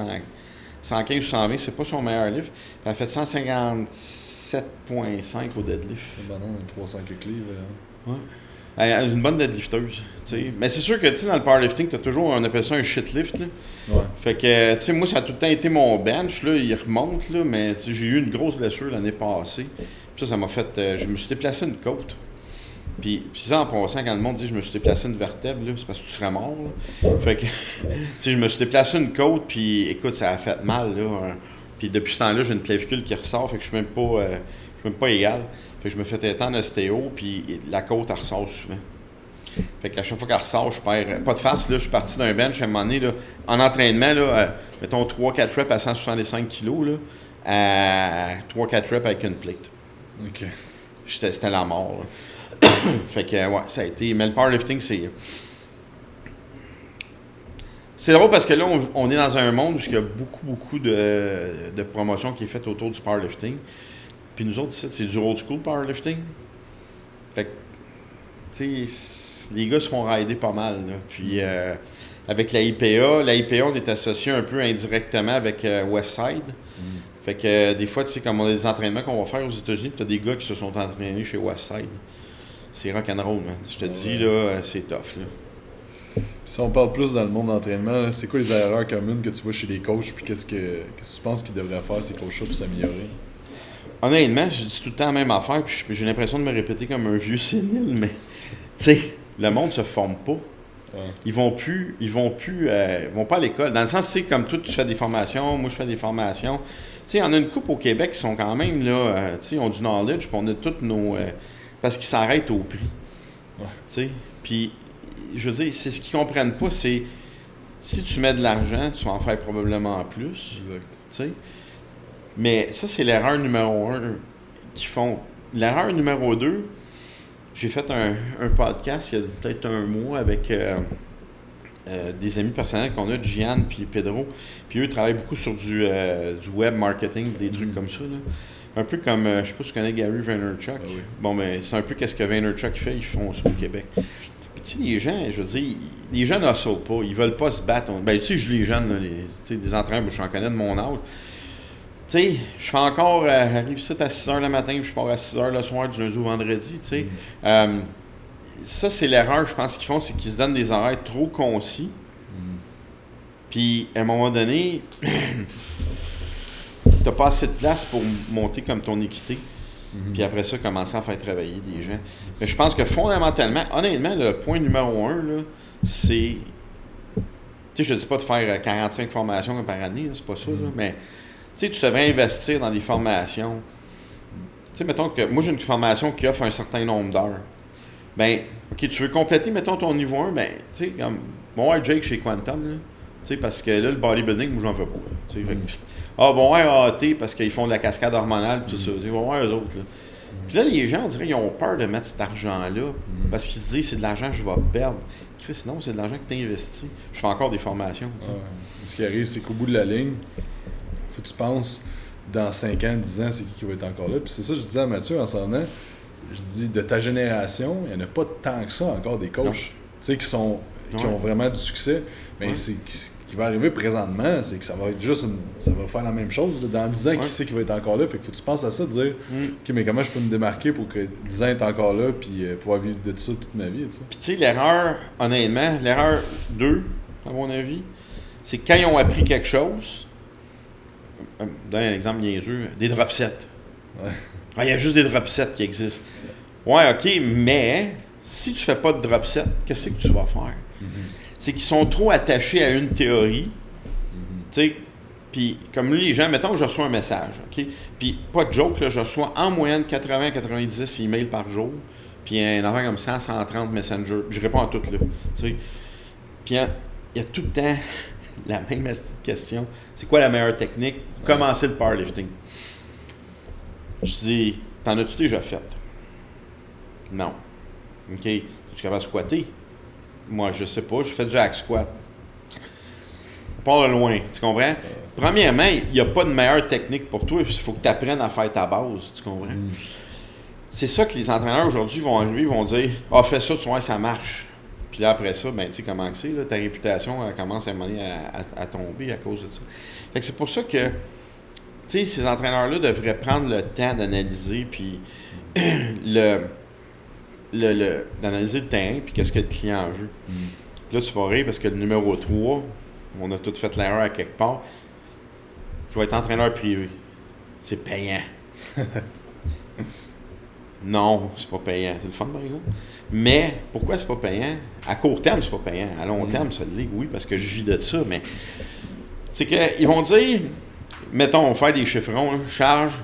115 ou 120, c'est pas son meilleur lift. Elle a fait 157,5 au deadlift. Ben non, 300 livres. Ouais une bonne deadlifteuse. Mais c'est sûr que dans le powerlifting, tu as toujours, on appelle ça un shit lift. Là. Ouais. Fait que, tu sais, moi, ça a tout le temps été mon bench. Là, il remonte, là, mais j'ai eu une grosse blessure l'année passée. Puis ça, ça m'a fait. Euh, je me suis déplacé une côte. Puis, puis ça, en passant, quand le monde dit je me suis déplacé une vertèbre, c'est parce que tu serais mort. Fait que, tu sais, je me suis déplacé une côte, puis écoute, ça a fait mal. Là, hein. Puis depuis ce temps-là, j'ai une clavicule qui ressort, fait que je suis même pas, euh, je suis même pas égal je me fais têter en ostéo, puis la côte, elle ressort souvent. Fait qu'à chaque fois qu'elle ressort, je perds. Pas de farce, là, je suis parti d'un bench à un moment donné, là, en entraînement, là, euh, mettons 3-4 reps à 165 kg, là, à 3-4 reps avec une plate. OK. C'était la mort. fait que, ouais, ça a été. Mais le powerlifting, c'est. C'est drôle parce que là, on, est dans un monde où il y a beaucoup, beaucoup de, de promotion qui est faite autour du powerlifting. Puis nous autres, c'est du old school powerlifting. Fait que, tu sais, les gars se font rider pas mal. Là. Puis euh, avec la IPA, la IPA, on est associé un peu indirectement avec euh, Westside. Mm. Fait que euh, des fois, tu sais, comme on a des entraînements qu'on va faire aux États-Unis, puis t'as des gars qui se sont entraînés chez Westside. C'est rock'n'roll, man. Je te dis, là, c'est tough, là. Si on parle plus dans le monde d'entraînement, c'est quoi les erreurs communes que tu vois chez les coachs, puis qu'est-ce que, qu'est-ce que tu penses qu'ils devraient faire, ces coachs-là, pour s'améliorer? honnêtement, je dis tout le temps la même affaire, puis j'ai l'impression de me répéter comme un vieux sénile, mais tu sais, le monde se forme pas. Ils vont plus, ils vont plus, euh, vont pas à l'école. Dans le sens, tu sais, comme toi, tu fais des formations, moi, je fais des formations. Tu sais, en a une coupe au Québec qui sont quand même, là, euh, tu sais, ont du knowledge, puis on a toutes nos... Euh, parce qu'ils s'arrêtent au prix. Tu sais, puis, je veux dire, c'est ce qu'ils comprennent pas, c'est... Si tu mets de l'argent, tu vas en faire probablement plus. Exact. Mais ça, c'est l'erreur numéro un qu'ils font. L'erreur numéro deux, j'ai fait un, un podcast il y a peut-être un mois avec euh, euh, des amis personnels qu'on a, Gian puis Pedro. Puis eux travaillent beaucoup sur du, euh, du web marketing, des trucs Mhm. comme ça. là. Un peu comme, je sais pas si tu connais Gary Vaynerchuk. Ah oui. Bon, mais c'est un peu qu'est-ce que Vaynerchuk fait, ils font ça au Québec. Tu sais, les gens, je veux dire, les gens n'osent pas, ils veulent pas se battre. Ben, tu sais, je les jeunes, là, les, tu sais, des entraîneurs, je j'en connais de mon âge. Tu sais, je fais encore, euh, j'arrive ici à 6 h le matin, puis je pars à 6 h le soir, du lundi au vendredi, tu sais. Mhm. Euh, ça, c'est l'erreur, je pense, qu'ils font, c'est qu'ils se donnent des horaires trop concis. Mhm. Puis, à un moment donné, t'as pas assez de place pour monter comme ton équité. Mhm. Puis après ça, commencer à faire travailler des gens. Mais je pense que fondamentalement, honnêtement, le point numéro un, c'est. Tu sais, je ne dis pas de faire euh, 45 formations par année, c'est pas ça, là, Mhm. mais tu sais, tu devrais investir dans des formations. Tu sais, mettons que moi, j'ai une formation qui offre un certain nombre d'heures. Ben, OK, tu veux compléter, mettons, ton niveau 1, ben, tu sais, comme. Ouais, Jake chez Quantum, là. Tu sais, parce que là, le bodybuilding, moi, j'en veux pas. Tu sais, ah, bon, ouais, AT, parce qu'ils font de la cascade hormonale, tout ça. Sais, bon, ouais, eux autres, là. Puis là, les gens, on dirait qu'ils ont peur de mettre cet argent-là parce qu'ils se disent c'est de l'argent que je vais perdre. Chris, non, c'est de l'argent que tu investi. Je fais encore des formations. Ouais. Ce qui arrive, c'est qu'au bout de la ligne, faut que tu penses dans 5 ans, 10 ans, c'est qui qui va être encore là. Puis c'est ça que je disais à Mathieu en s'en venant. Je dis, de ta génération, il n'y en a pas tant que ça encore des coachs. Tu sais, qui sont qui Ouais. ont vraiment du succès. Mais Ouais. c'est ce qui va arriver présentement, c'est que ça va être juste une- ça va faire la même chose. là. Dans 10 ans, Ouais. qui sait qui va être encore là? Fait que faut que tu penses à ça, de dire, Mm. OK, mais comment je peux me démarquer pour que 10 ans est encore là, puis euh, pouvoir vivre de ça toute ma vie, tu sais? Puis tu sais, l'erreur, honnêtement, l'erreur 2, à mon avis, c'est quand ils ont appris quelque chose, euh, donne un exemple niaiseux, des drop sets. Ouais. Ah, il y a juste des drop sets qui existent. Ouais, ok, mais si tu fais pas de drop set, qu'est-ce que tu vas faire? C'est qu'ils sont trop attachés à une théorie. Tu sais, puis comme les gens, mettons que je reçois un message, OK? Puis pas de joke, là, je reçois en moyenne 80-90 emails par jour, puis un affaire comme 100-130 messengers. Puis je réponds à toutes, là. Tu sais. Puis il y a- il y, a tout le temps la même petite question. C'est quoi la meilleure technique? Pour commencer le powerlifting? Je dis, t'en as-tu déjà fait? Non. OK? Es-tu capable de squatter? Moi, je sais pas. Je fais du hack squat. Part de loin. Tu comprends? Premièrement, il n'y a pas de meilleure technique pour toi. Il faut que tu apprennes à faire ta base. Tu comprends? Mm. C'est ça que les entraîneurs aujourd'hui vont arriver, ils vont dire Ah, fais ça, tu vois, ça marche. Puis là, après ça, ben, tu sais comment que c'est, ta réputation elle commence à tomber à cause de ça. Fait que c'est pour ça que, tu sais, ces entraîneurs-là devraient prendre le temps d'analyser, puis le, le, le- d'analyser le terrain, puis qu'est-ce que le client veut. Mm. Puis là, tu vas rire parce que le numéro 3, on a tous fait l'erreur à quelque part. Je vais être entraîneur privé. C'est payant. non, c'est pas payant. C'est le fun, par exemple. Mais pourquoi c'est pas payant? À court terme, c'est pas payant. À long Mm. terme, ça l'est, oui, parce que je vis de ça. Mais c'est qu'ils vont dire, mettons, on va faire des chiffrons, hein, charge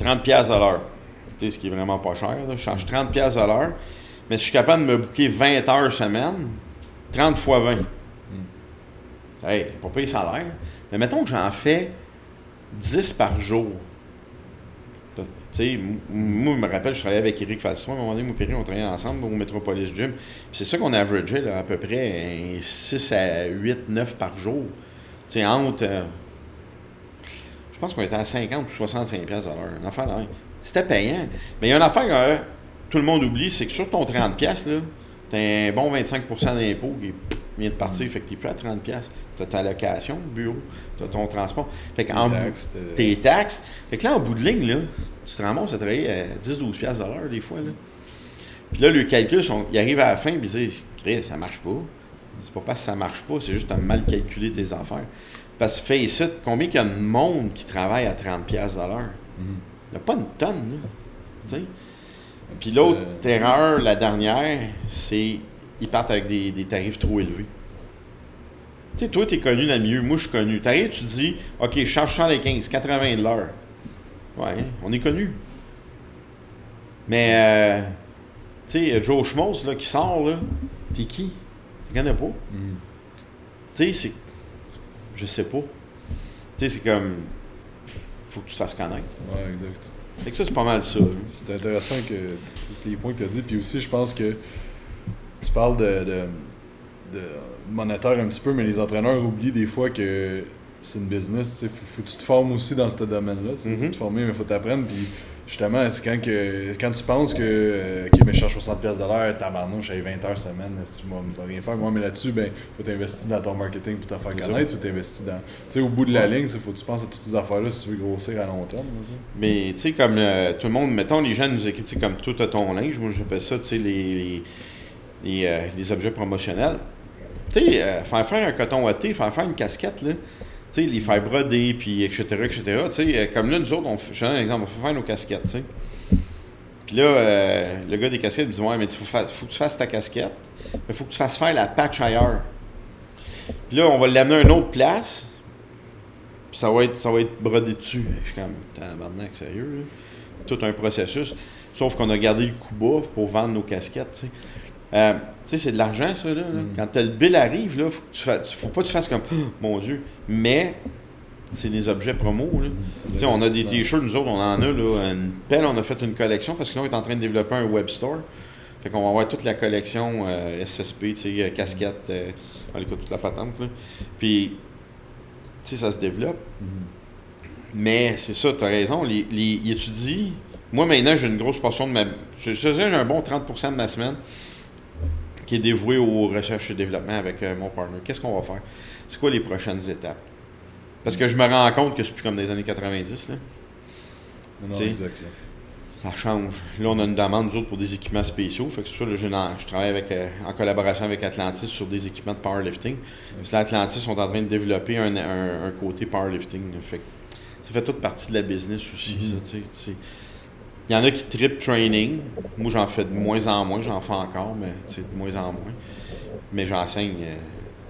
30$ piastres à l'heure. Ce qui est vraiment pas cher. là. Je charge 30$ piastres à l'heure, mais si je suis capable de me booker 20 heures semaine, 30 fois 20. Hey, pas payer salaire. Mais mettons que j'en fais 10 par jour. Tu sais, moi, je me rappelle, je travaillais avec Eric Falstro. À un moment donné, moi et Eric, on travaillait ensemble au Metropolis Gym. C'est ça qu'on averageait là, à peu près 6 à 8, 9 par jour. Tu sais, entre. euh, je pense qu'on était à 50 ou 65 pièces à l'heure. Une affaire même. C'était payant. Mais il y a une affaire que tout le monde oublie, c'est que sur ton 30 pièces là, t'as un bon 25% d'impôt qui vient de partir, fait que t'es plus à 30 pièces. T'as ta location, bureau, t'as ton transport. Fait taxes, t'as- tes taxes. Fait que là, en bout de ligne, là, tu te ramasses à travailler à 10-12 pièces à l'heure des fois. Là. Puis là, le calcul, sont, il arrive à la fin et il dit Chris, ça marche pas. C'est pas parce que ça marche pas, c'est juste que tu as mal calculé tes affaires. Parce que face it, combien il y a de monde qui travaille à 30 pièces à l'heure? Mhm. N'y a pas une tonne, là. Sais? Puis l'autre erreur, la dernière, c'est ils partent avec des, des tarifs trop élevés. Tu sais, toi, tu es connu dans le milieu, moi, je suis connu. Tu arrives, tu dis, OK, je charge 115, 80 de l'heure. Ouais, on est connu. Mais, euh, tu sais, Joe Schmoes, là, qui sort, là, t'es qui? Tu connais pas? Mhm. Tu sais, c'est. Je sais pas. Tu sais, c'est comme. Faut que tu te fasses connaître. Ouais, exact. Fait que ça, c'est pas mal ça. C'est intéressant que tous les points que tu as dit. Puis aussi, je pense que tu parles de, de, de monétaire un petit peu, mais les entraîneurs oublient des fois que c'est une business. tu. Faut, faut que tu te formes aussi dans ce domaine-là. tu sais. Mhm. C'est te former, mais faut t'apprendre. Puis justement, c'est quand, que, quand tu penses que euh, OK, mais je cherche 60$ pièces de l'heure, tabarnouche, j'ai 20 heures semaine, si moi, je rien faire? Moi, mais là-dessus, ben, faut t'investir dans ton marketing pour te faire connaître. Faut t'investir dans. Tu sais, au bout de la ligne, faut que tu penses à toutes ces affaires-là si tu veux grossir à long terme. là. Mais tu sais, comme euh, tout le monde, mettons, les gens nous écrivent, tu sais, comme tout à ton linge, moi j'appelle ça, tu sais, les, les, les, euh, les objets promotionnels. Tu sais, euh, faire faire un coton ouaté, faire faire une casquette, là, sais, les faire broder, puis etc., etc., tu comme là, nous autres, on fait, je donne un exemple, on fait faire nos casquettes. Puis là, euh, le gars des casquettes me dit, ouais, mais il faut, fa- faut que tu fasses ta casquette, mais faut que tu fasses faire la patch ailleurs. Puis là, on va l'amener à une autre place, puis ça va être, ça va être brodé dessus. Je suis comme, tabarnak, sérieux, là? Tout un processus. Sauf qu'on a gardé le coup bas pour vendre nos casquettes. Euh, tu sais, c'est de l'argent, ça, là. là. Mm. Quand le bill arrive, là, faut, que tu fasses, faut pas que tu fasses comme, Oh, mon Dieu. Mais, c'est des objets promo, là. Tu sais, on a des t-shirts, nous autres, on en a, là, une pelle, on a fait une collection parce que là, on est en train de développer un web store. Fait qu'on va avoir toute la collection euh, SSP, sais, euh, casquette, euh, on écoute toute la patente, là. Puis, tu sais, ça se développe. Mhm. Mais c'est ça, tu as raison. Les, les, ils étudient. Moi, maintenant, j'ai une grosse portion de ma. Je, je dirais, j'ai un bon 30% de ma semaine qui est dévoué aux recherches et développement avec euh, mon partner. Qu'est-ce qu'on va faire? C'est quoi les prochaines étapes? Parce que je me rends compte que c'est plus comme des années 90. Là. Non. Ça change. Là, on a une demande, nous autres, pour des équipements spéciaux. Fait que c'est ça, là, je travaille avec, euh, en collaboration avec Atlantis sur des équipements de powerlifting. Puis Atlantis sont en train de développer un, un- un côté powerlifting. Fait que ça fait toute partie de la business aussi, Mhm. ça, sais. Il y en a qui trip training. Moi, j'en fais de moins en moins. J'en fais encore, mais de moins en moins. Mais j'enseigne. euh,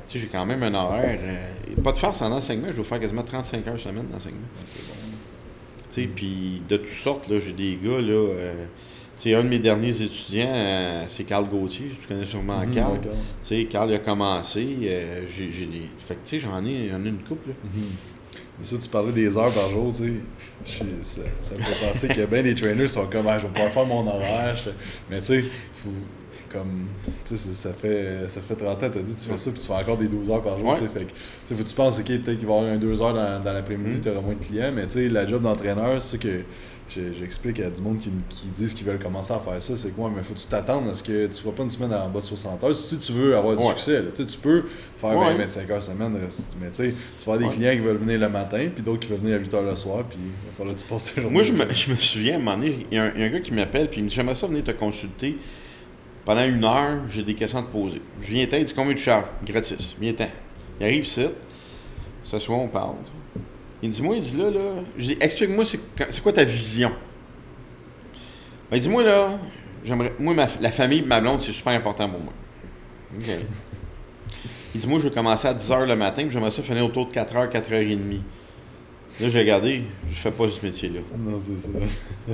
tu sais, j'ai quand même un horaire. euh, pas de farce en enseignement. Je dois faire quasiment 35 heures semaine d'enseignement. C'est bon. Tu sais, puis de toutes sortes, là, j'ai des gars, là, euh, tu sais, un de mes derniers étudiants, euh, c'est Carl Gauthier, tu connais sûrement Mhm, Carl. d'accord. Tu sais, Carl il a commencé, euh, j'ai, j'ai des... Fait que, tu sais, j'en ai, j'en ai une couple, là. Ça, tu parlais des heures par jour, tu sais. Ça, me fait penser que bien des trainers sont comme, ah, je vais pouvoir faire mon horaire. Mais tu sais, faut. Comme, tu sais, ça- fait, ça fait 30 ans, t'as dit, tu fais ça, puis tu fais encore des 12 heures par jour, Ouais. tu sais. Fait que, tu sais, faut que tu penses, ok, peut-être qu'il va y avoir un 2 heures dans, dans l'après-midi, Mhm. tu auras moins de clients, mais tu sais, la job d'entraîneur, c'est que j'explique à du monde qui, qui disent qu'ils veulent commencer à faire ça, c'est quoi, mais faut que tu t'attendes à ce que tu feras pas une semaine en bas de 60 heures. Si tu veux avoir du Ouais. succès, là, tu peux faire Ouais. 20-25 heures semaine, mais tu sais, tu vas avoir des Ouais. clients qui veulent venir le matin, puis d'autres qui veulent venir à 8 heures le soir, puis il va falloir que tu passes tes journées. Moi, je me, je me souviens, à un moment donné, il y, a un il y a un gars qui m'appelle, puis il me dit J'aimerais ça venir te consulter. Pendant une heure, j'ai des questions à te poser. Je viens t'aider, dit Combien tu charges? Gratis. Viens t'en. Il arrive ici, s'assoit, on parle. Il me dit Moi, il dit là, là. Je dis Explique-moi, c'est quoi ta vision? Ben, Il dit Moi, là, j'aimerais. Moi, la famille, ma blonde, c'est super important pour moi. OK. Il dit Moi, je vais commencer à 10 h le matin, puis j'aimerais ça finir autour de 4 h, 4 h 30. Là, j'ai regardé, je fais pas ce métier-là. Non, c'est ça.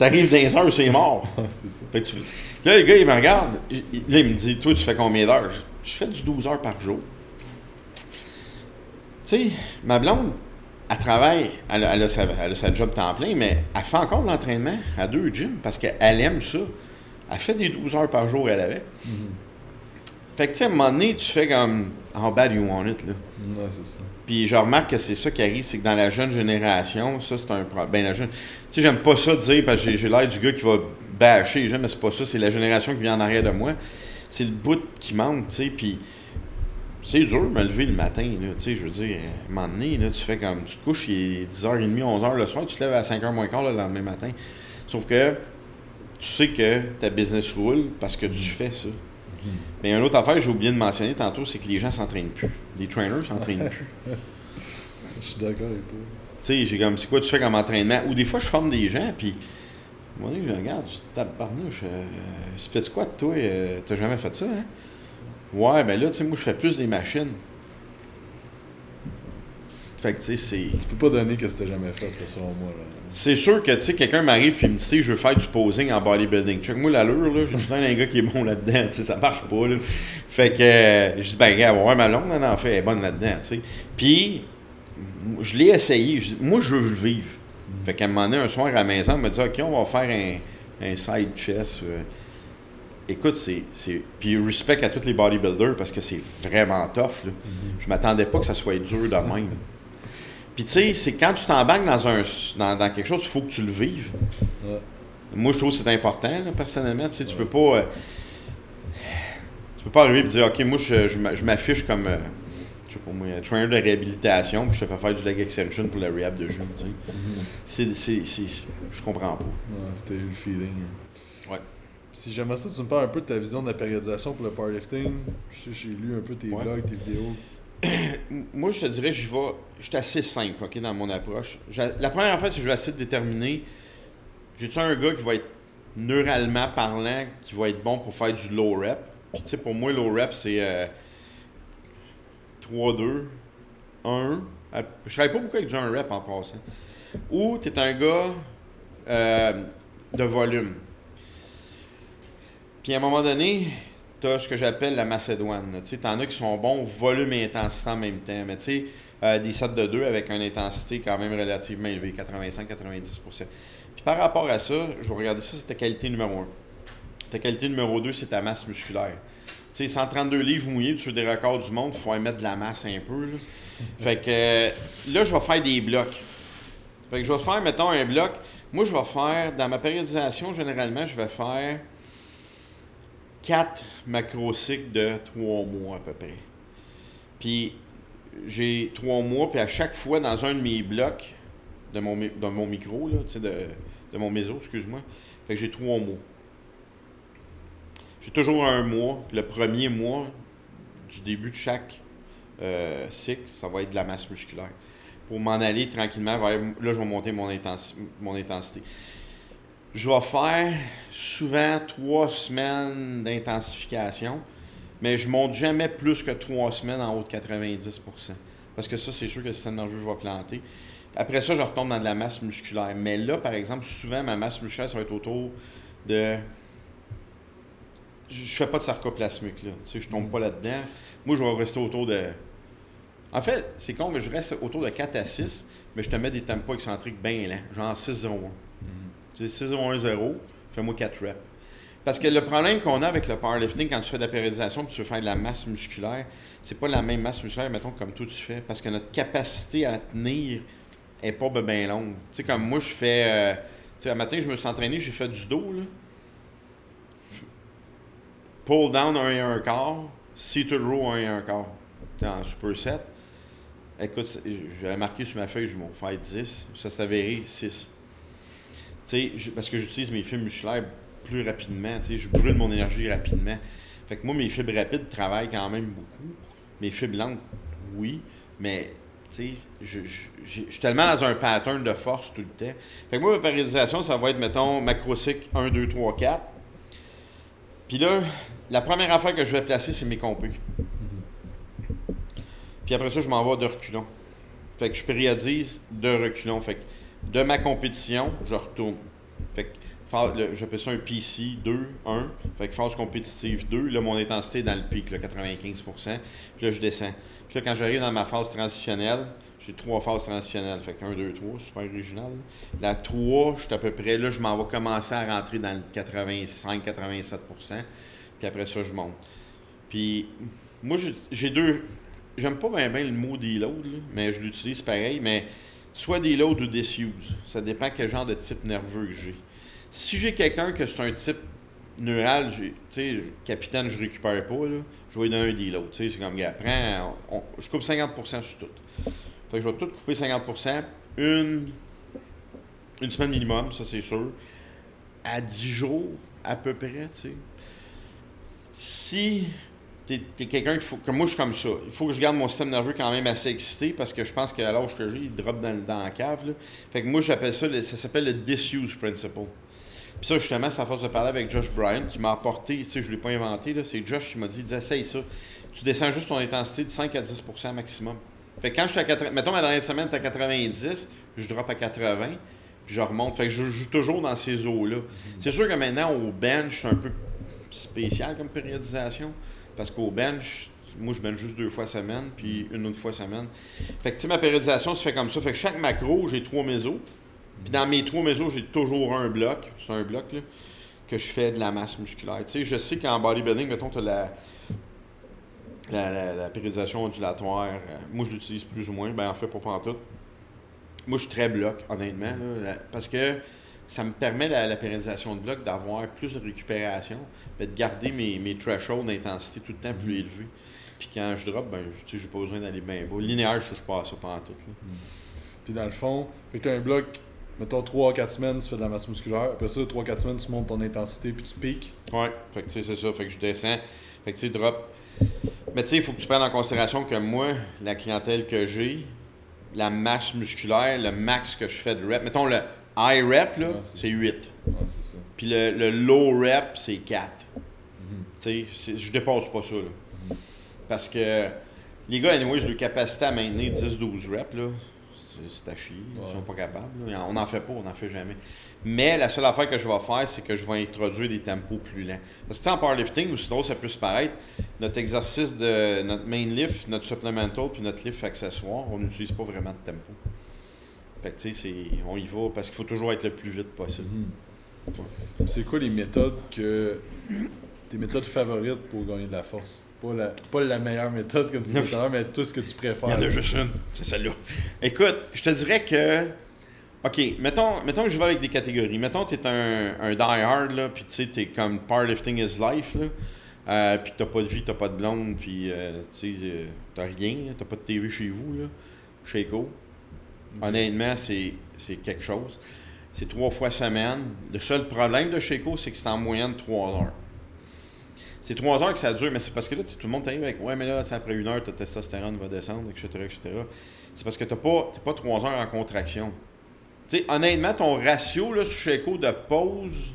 T'arrives dans les heures, c'est mort. c'est ça. Là, le gars, il me regarde. il- il- Là, il me dit Toi, tu fais combien d'heures? Je je fais du 12 heures par jour. Tu sais, ma blonde, elle travaille, elle, a- elle a sa, elle a sa job temps plein, mais elle fait encore de l'entraînement à deux gyms parce qu'elle aime ça. Elle fait des 12 heures par jour, elle avec. Mhm. Fait que, tu sais, à un moment donné, tu fais comme How bad you want it, là. Non, c'est ça. Puis je remarque que c'est ça qui arrive, c'est que dans la jeune génération, ça c'est un problème. Ben la jeune. Tu sais, j'aime pas ça dire parce que j'ai- l'air du gars qui va bâcher mais c'est pas ça. C'est la génération qui vient en arrière de moi. C'est le bout qui manque, tu sais. Puis c'est dur de me lever le matin, là. Tu sais, je veux dire, à un moment donné, là, tu fais comme. Tu te couches, il est 10h30, 11h le soir, tu te lèves à 5h moins quart le lendemain matin. Sauf que tu sais que ta business roule parce que tu fais ça. Mais une autre affaire que j'ai oublié de mentionner tantôt, c'est que les gens s'entraînent plus. Les trainers s'entraînent plus. Je suis d'accord avec toi. Tu sais, j'ai comme, c'est quoi tu fais comme entraînement? Ou des fois, je forme des gens, puis, donné, je regarde, je dis, tabarnouche, euh, split squat, toi, euh, t'as jamais fait ça, hein? Ouais, ben là, tu sais, moi, je fais plus des machines. Fait que, tu sais. Tu peux pas donner que c'était jamais fait, là, selon moi. Là. C'est sûr que, tu sais, quelqu'un m'arrive et me dit, je veux faire du posing en bodybuilding. Check moi l'allure, là. J'ai d'un gars qui est bon là-dedans, tu sais, ça marche pas, là. Fait que, euh, je dis, ben, gars, ouais, ma longue, en fait, elle est bonne là-dedans, tu sais. Puis, je l'ai essayé. Je dis, moi, je veux le vivre. Fait qu'à un moment donné, un soir à la maison, elle me dit, OK, on va faire un, un side chest. euh. Écoute, c'est, c'est. Puis respect à tous les bodybuilders parce que c'est vraiment tough. Là. Je m'attendais pas que ça soit dur de même. Puis tu sais, c'est quand tu t'embarques dans, un, dans, dans quelque chose, il faut que tu le vives. Ouais. Moi, je trouve que c'est important, là, personnellement. Tu sais, tu peux pas. euh, tu peux pas arriver et dire, OK, moi, je, je m'a- je m'affiche comme. euh, je sais pas moi, un trainer de réhabilitation, puis je te fais faire du leg extension pour le rehab de genou. tu sais. C'est, c'est, c'est- je comprends pas. Ouais, t'as eu le feeling. Ouais. Si j'aimerais ça, tu me parles un peu de ta vision de la périodisation pour le powerlifting. Je sais, j'ai lu un peu tes Ouais. blogs, tes vidéos. Moi, je te dirais, j'y vais. Je suis assez simple, OK, dans mon approche. La première fois, c'est que je vais essayer de déterminer. J'ai-tu un gars qui va être neuralement parlant, qui va être bon pour faire du low rep? Puis, tu sais, pour moi, low rep, c'est euh, 3-2, 1. Euh, Je travaille pas beaucoup avec du 1 rep en passant. Ou tu es un gars euh, de volume. Puis à un moment donné, tu as ce que j'appelle la macédoine. Tu t'en as qui sont bons volume et intensité en même temps. Mais tu sais, euh, des sets de 2 avec une intensité quand même relativement élevée, 85-90% Puis par rapport à ça, je vais regarder ça, c'est ta qualité numéro 1. Ta qualité numéro 2, c'est ta masse musculaire. Tu sais, 132 livres mouillés sur des records du monde, il faut y mettre de la masse un peu. Là. Fait que euh, là, je vais faire des blocs. Fait que je vais faire, mettons, un bloc. Moi, je vais faire, dans ma périodisation, généralement, je vais faire 4 macrocycles de 3 mois à peu près. Puis, j'ai 3 mois, puis à chaque fois, dans un de mes blocs de mon, de mon micro, là, de, de mon méso, excuse-moi, fait que j'ai 3 mois. J'ai toujours un mois. Le premier mois du début de chaque euh, cycle, ça va être de la masse musculaire. Pour m'en aller tranquillement vers. Là, je vais monter mon, mon intensité. Je vais faire souvent trois semaines d'intensification, mais je monte jamais plus que trois semaines en haut de 90% Parce que ça, c'est sûr que le système nerveux va planter. Après ça, je retombe dans de la masse musculaire. Mais là, par exemple, souvent, ma masse musculaire, ça va être autour de je fais pas de sarcoplasmique, là. Tu sais, je tombe pas là-dedans. Moi, je vais rester autour de. En fait, c'est con, mais je reste autour de 4 à 6, mais je te mets des tempos excentriques bien lents, genre 6-0-1. Tu sais, 6-0-1-0, fais-moi 4 reps. Parce que le problème qu'on a avec le powerlifting quand tu fais de la périodisation et tu veux faire de la masse musculaire, c'est pas la même masse musculaire, mettons, comme toi tu fais. Parce que notre capacité à tenir est pas bien longue. Tu sais, comme moi, je fais. euh, tu sais, un matin, je me suis entraîné, j'ai fait du dos, là. Pull down 1 et 1 quart, seated row 1 et 1 quart. En superset. Écoute, j'avais marqué sur ma feuille, je vais faire 10. Ça s'est avéré 6. Je- parce que j'utilise mes fibres musculaires plus rapidement. Je brûle mon énergie rapidement. Fait que moi, mes fibres rapides travaillent quand même beaucoup. Mes fibres lentes, oui. Mais, je, je- j'ai- je suis tellement dans un pattern de force tout le temps. Fait que moi, ma périodisation, ça va être, mettons, macrocycle 1, 2, 3, 4. Puis là, la première affaire que je vais placer, c'est mes compés. Puis après ça, je m'en vais de reculons. Fait que je périodise de reculons. Fait de ma compétition, je retourne. Fait que j'appelle ça un PC 2, 1. Fait que phase compétitive 2. Là, mon intensité est dans le pic, là, 95%. Puis là, je descends. Puis là, quand j'arrive dans ma phase transitionnelle, j'ai trois phases transitionnelles. Fait que 1, 2, 3, super original. La 3, je suis à peu près, là, je m'en vais commencer à rentrer dans le 85-87%. Puis après ça, je monte. Puis moi, j'ai- deux. J'aime pas bien le mot deload, mais je l'utilise pareil. Mais soit deload ou disuse. Ça dépend quel genre de type nerveux que j'ai. Si j'ai quelqu'un que c'est un type neural, tu sais, capitaine, je récupère pas, là, je vais donner un deload. Tu sais, c'est comme, gars, prends, je coupe 50% sur tout. Fait que je vais tout couper 50%. Une, une semaine minimum, ça c'est sûr. À 10 jours, à peu près, tu sais. Si t'es es, quelqu'un qu'il faut. Comme moi, je suis comme ça. Il faut que je garde mon système nerveux quand même assez excité parce que je pense qu'à l'âge que j'ai, il drop dans, dans la cave. là. Fait que moi, j'appelle ça, le- ça s'appelle le disuse principle. Puis ça, justement, c'est à force de parler avec Josh Bryan qui m'a apporté, tu sais, je ne l'ai pas inventé, là, c'est Josh qui m'a dit, dis, essaye ça. Tu descends juste ton intensité de 5 à 10% maximum. Fait que quand je suis à 80, mettons ma dernière semaine, tu à 90, je drop à 80, puis je remonte. Fait que je joue toujours dans ces eaux-là. C'est sûr que maintenant, au bench, c'est un peu spécial comme périodisation, parce qu'au bench, moi, je bench juste deux fois semaine, puis une autre fois semaine. Fait que, tu ma périodisation se fait comme ça. Fait que chaque macro, j'ai trois mésos. Puis dans mes trois mésos, j'ai toujours un bloc. C'est un bloc, là, que je fais de la masse musculaire. Tu sais, je sais qu'en bodybuilding, mettons, tu la, la, périodisation ondulatoire. Euh, moi, je l'utilise plus ou moins. Ben, en fait, pas tout. Moi, je suis très bloc, honnêtement, là, parce que ça me permet, la, la périodisation de bloc, d'avoir plus de récupération, de garder mes, mes thresholds d'intensité tout le temps plus élevés. Puis quand je drop, ben, je n'ai pas besoin d'aller bien bas. Linéaire, je ne touche pas à ça pendant tout. Puis dans le fond, tu as un bloc, mettons 3-4 semaines, tu fais de la masse musculaire. Après ça, 3-4 semaines, tu montes ton intensité puis tu piques. Ouais, fait que c'est ça. Fait que je descends. Fait que tu sais, drop. Mais tu sais, il faut que tu prennes en considération que moi, la clientèle que j'ai, la masse musculaire, le max que je fais de rep, mettons le high rep, là, c'est 8. Ouais, c'est ça. Puis le, le, low rep, c'est 4. Mm-hmm. Tu sais, je dépasse pas ça. Là. Parce que les gars, anyway, leur capacité à maintenir 10-12 reps, là, c'est à chier. ils sont pas capables. On n'en fait pas, on n'en fait jamais. Mais la seule affaire que je vais faire, c'est que je vais introduire des tempos plus lents. Parce que en powerlifting, ou sinon ça peut se paraître, notre exercice de notre main lift, notre supplemental, puis notre lift accessoire, on n'utilise pas vraiment de tempo. Fait que tu sais, on y va parce qu'il faut toujours être le plus vite possible. Mhm. C'est quoi les méthodes que. tes méthodes favorites pour gagner de la force? Pas la, pas la meilleure méthode, comme tu disais tout à l'heure, mais tout ce que tu préfères. Il y en a juste une, c'est celle-là. Écoute, je te dirais que. OK, mettons, mettons que je vais avec des catégories. Mettons que tu es un, un die-hard, là, puis tu sais, tu es comme powerlifting is life, là. Euh, puis t'as pas de vie, t'as pas de blonde, puis euh, tu sais, euh, t'as rien, t'as pas de TV chez vous, là. Chez Honnêtement, c'est, quelque chose. C'est trois fois semaine. Le seul problème de Sheiko, c'est que c'est en moyenne trois heures. C'est trois heures que ça dure, mais c'est parce que là, tout le monde t'arrive avec Ouais, mais là, après une heure, ta testostérone va descendre, etc. etc. C'est parce que tu n'es pas, pas trois heures en contraction. Tu sais, honnêtement, ton ratio là, sur Checo de pause,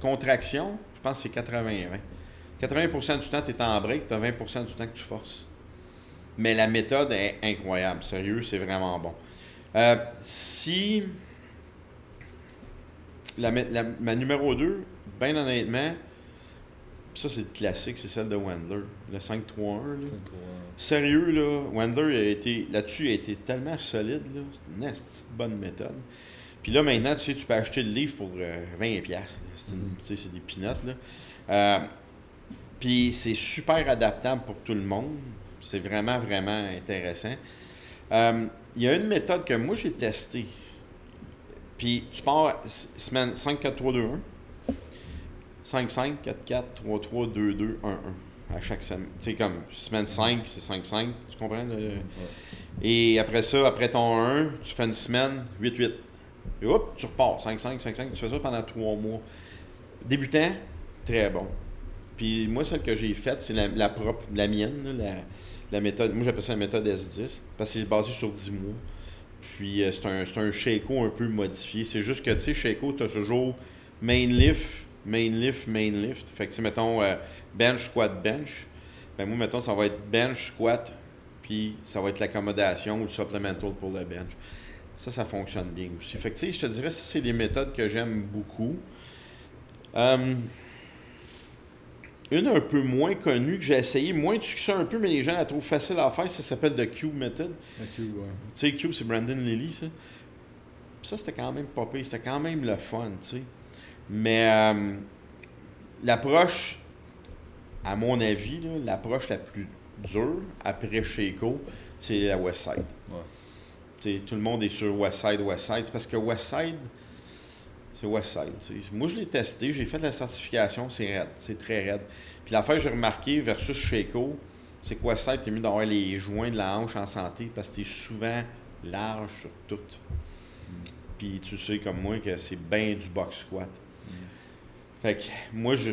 contraction, je pense que c'est 80-20. 80% du temps, tu es en break, tu as 20% du temps que tu forces. Mais la méthode est incroyable. Sérieux, c'est vraiment bon. Euh, si. La, ma numéro 2, bien honnêtement, ça, c'est le classique, c'est celle de Wendler, le 5-3-1. Sérieux, là, Wendler a été, là-dessus, a été tellement solide. Là. C'est une bonne méthode. Puis là, maintenant, tu sais, tu peux acheter le livre pour 20$. Euh, c'est, mm. c'est des pinottes. Là. Euh, puis c'est super adaptable pour tout le monde. C'est vraiment, vraiment intéressant. Euh, il y a une méthode que moi, j'ai testée. Puis tu pars semaine 5, 4, 3, 2, 1. 5-5, 4-4, 3-3, 2-2, 1-1 à chaque semaine. Tu sais, comme semaine 5, c'est 5-5, tu comprends? Et après ça, après ton 1, tu fais une semaine 8-8. Et hop, tu repars 5-5, 5-5. Tu fais ça pendant 3 mois. Débutant, très bon. Puis moi, celle que j'ai faite, c'est la, propre, la mienne, la, la, méthode. Moi, j'appelle ça la méthode S10 parce que c'est basé sur 10 mois. Puis euh, c'est un, un Shaco un peu modifié. C'est juste que, tu sais, Shaco, tu as toujours main lift, main lift, main lift. Fait que, tu mettons, euh, bench, squat, bench. Ben, moi, mettons, ça va être bench, squat, puis ça va être l'accommodation ou le supplemental pour le bench. Ça, ça fonctionne bien aussi. Fait que, tu sais, je te dirais, ça, c'est des méthodes que j'aime beaucoup. Euh, une un peu moins connue que j'ai essayé, moins de succès un peu, mais les gens la trouvent facile à faire, ça s'appelle The Cube Method. The Cube, ouais. Tu sais, Cube, c'est Brandon Lilly, ça. Ça, c'était quand même pas pire. C'était quand même le fun, tu sais. Mais euh, l'approche, à mon avis, l'approche la plus dure après Sheiko, c'est la Westside. Ouais. Tout le monde est sur Westside, Westside. C'est parce que Westside, c'est Westside. Moi, je l'ai testé, j'ai fait la certification, c'est raide, c'est très raide. Puis l'affaire que j'ai remarqué versus Sheiko, c'est que Westside, t'es mieux d'avoir les joints de la hanche en santé parce que t'es souvent large sur tout. Puis tu sais comme moi que c'est bien du box squat. Fait que moi, je,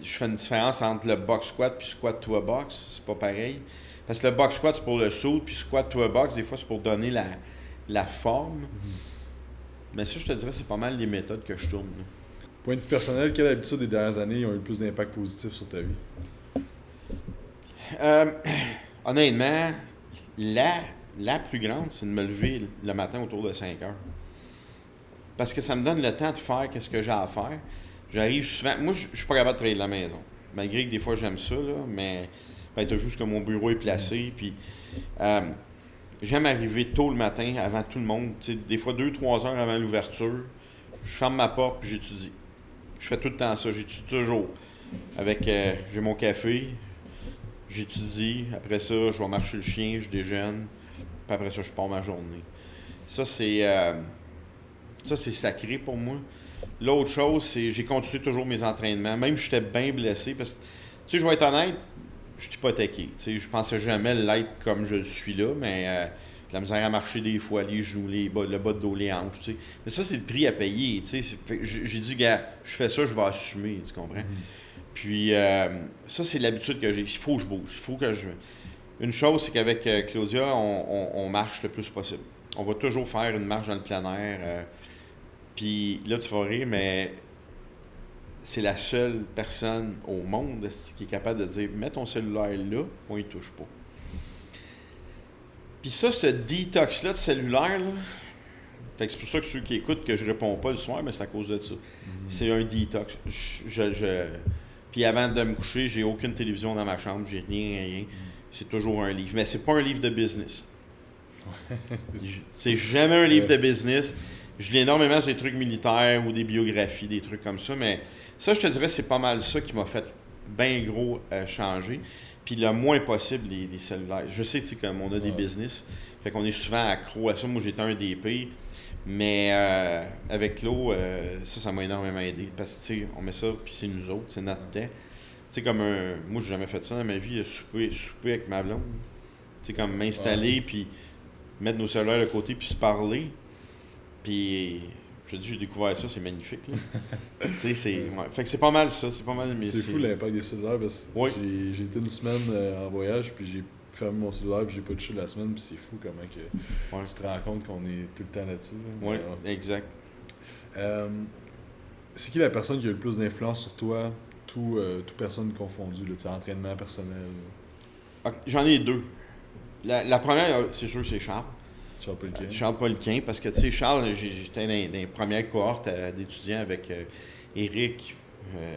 fais une différence entre le box squat puis squat to a box. C'est pas pareil. Parce que le box squat, c'est pour le saut, puis squat to a box, des fois, c'est pour donner la, forme. Mm-hmm. Mais ça, je te dirais, c'est pas mal les méthodes que je tourne. Point de vue personnel, quelle habitude des dernières années ont eu le plus d'impact positif sur ta vie? Euh, honnêtement, la, la plus grande, c'est de me lever le matin autour de 5 heures. Parce que ça me donne le temps de faire ce que j'ai à faire. J'arrive souvent. Moi, je suis pas capable de travailler de la maison. Malgré que des fois j'aime ça, là, mais ben, tu juste que mon bureau est placé. Puis euh, j'aime arriver tôt le matin avant tout le monde. des fois deux, trois heures avant l'ouverture. Je ferme ma porte puis j'étudie. Je fais tout le temps ça. J'étudie toujours. Avec euh, j'ai mon café, j'étudie. Après ça, je vais marcher le chien, je déjeune. Puis après ça, je pars ma journée. Ça, c'est. Euh, ça, c'est sacré pour moi. L'autre chose, c'est j'ai continué toujours mes entraînements, même si j'étais bien blessé. Parce que, tu sais, je vais être honnête, je suis sais, je pensais jamais l'être comme je suis là, mais euh, la misère à marcher des fois, les genoux, les bas, le bas de dos, les hanches. Mais ça, c'est le prix à payer. J'ai dit, gars, je fais ça, je vais assumer, tu comprends? Mm-hmm. Puis, euh, ça, c'est l'habitude que j'ai. Il faut que je bouge. Il faut que je. Une chose, c'est qu'avec euh, Claudia, on, marche le plus possible. On va toujours faire une marche dans le plein air. Puis là, tu vas rire, mais c'est la seule personne au monde qui est capable de dire mets ton cellulaire là, on y touche pas. Puis ça, ce détox-là de cellulaire, là, fait que c'est pour ça que ceux qui écoutent que je réponds pas le soir, mais c'est à cause de ça. Mm-hmm. C'est un détox. Je, Puis avant de me coucher, j'ai aucune télévision dans ma chambre, j'ai rien, rien. Mm-hmm. C'est toujours un livre. Mais c'est pas un livre de business. c'est jamais un livre de business. Je lis énormément des trucs militaires ou des biographies, des trucs comme ça, mais ça, je te dirais, c'est pas mal ça qui m'a fait bien gros euh, changer. Puis le moins possible, les, cellulaires. Je sais, tu sais, comme on a des business, fait qu'on est souvent accro à ça. Moi, j'étais un DP, mais euh, avec l'eau, euh, ça, ça m'a énormément aidé. Parce que, tu sais, on met ça, puis c'est nous autres, c'est notre temps. Tu sais, comme un. Moi, j'ai jamais fait ça dans ma vie, souper, souper avec ma blonde. Tu sais, comme m'installer, puis mettre nos cellulaires de côté, puis se parler. Puis, je te dis, j'ai découvert ça, c'est magnifique. tu sais, c'est. Fait que c'est pas mal ça, c'est pas mal. C'est fou l'impact des cellulaires parce que j'ai été une semaine euh, en voyage, puis j'ai fermé mon cellulaire, puis j'ai pas touché la semaine, puis c'est fou comment que tu te rends compte qu'on est tout le temps là-dessus. oui, exact. Euh, c'est qui la personne qui a le plus d'influence sur toi, tout, euh, tout personne confondue, là, entraînement personnel? J'en ai deux. La, la première, c'est sûr, c'est Charles. Charles parce que, tu sais, Charles, j'étais dans, les premières cohortes euh, d'étudiants avec euh, Eric euh,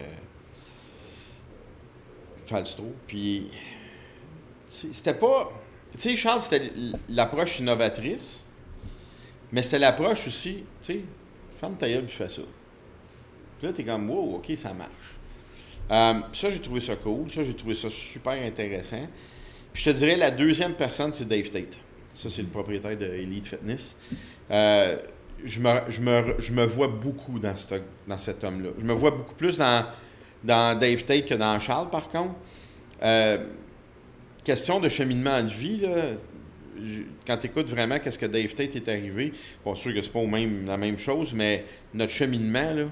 Falstro. Puis, c'était pas. Tu sais, Charles, c'était l'approche innovatrice, mais c'était l'approche aussi, tu sais, ferme ta gueule, puis fais ça. Puis là, t'es comme, wow, ok, ça marche. ça, j'ai trouvé ça cool. Ça, j'ai trouvé ça super intéressant. Puis je te dirais, la deuxième personne, c'est Dave Tate. Ça, c'est le propriétaire de Elite Fitness. Euh, je, me, je, me, je, me, vois beaucoup dans, dans cet homme-là. Je me vois beaucoup plus dans, dans Dave Tate que dans Charles, par contre. Euh, question de cheminement de vie, là, quand tu écoutes vraiment qu'est-ce que Dave Tate est arrivé, pas sûr que c'est pas la même chose, mais notre cheminement, là,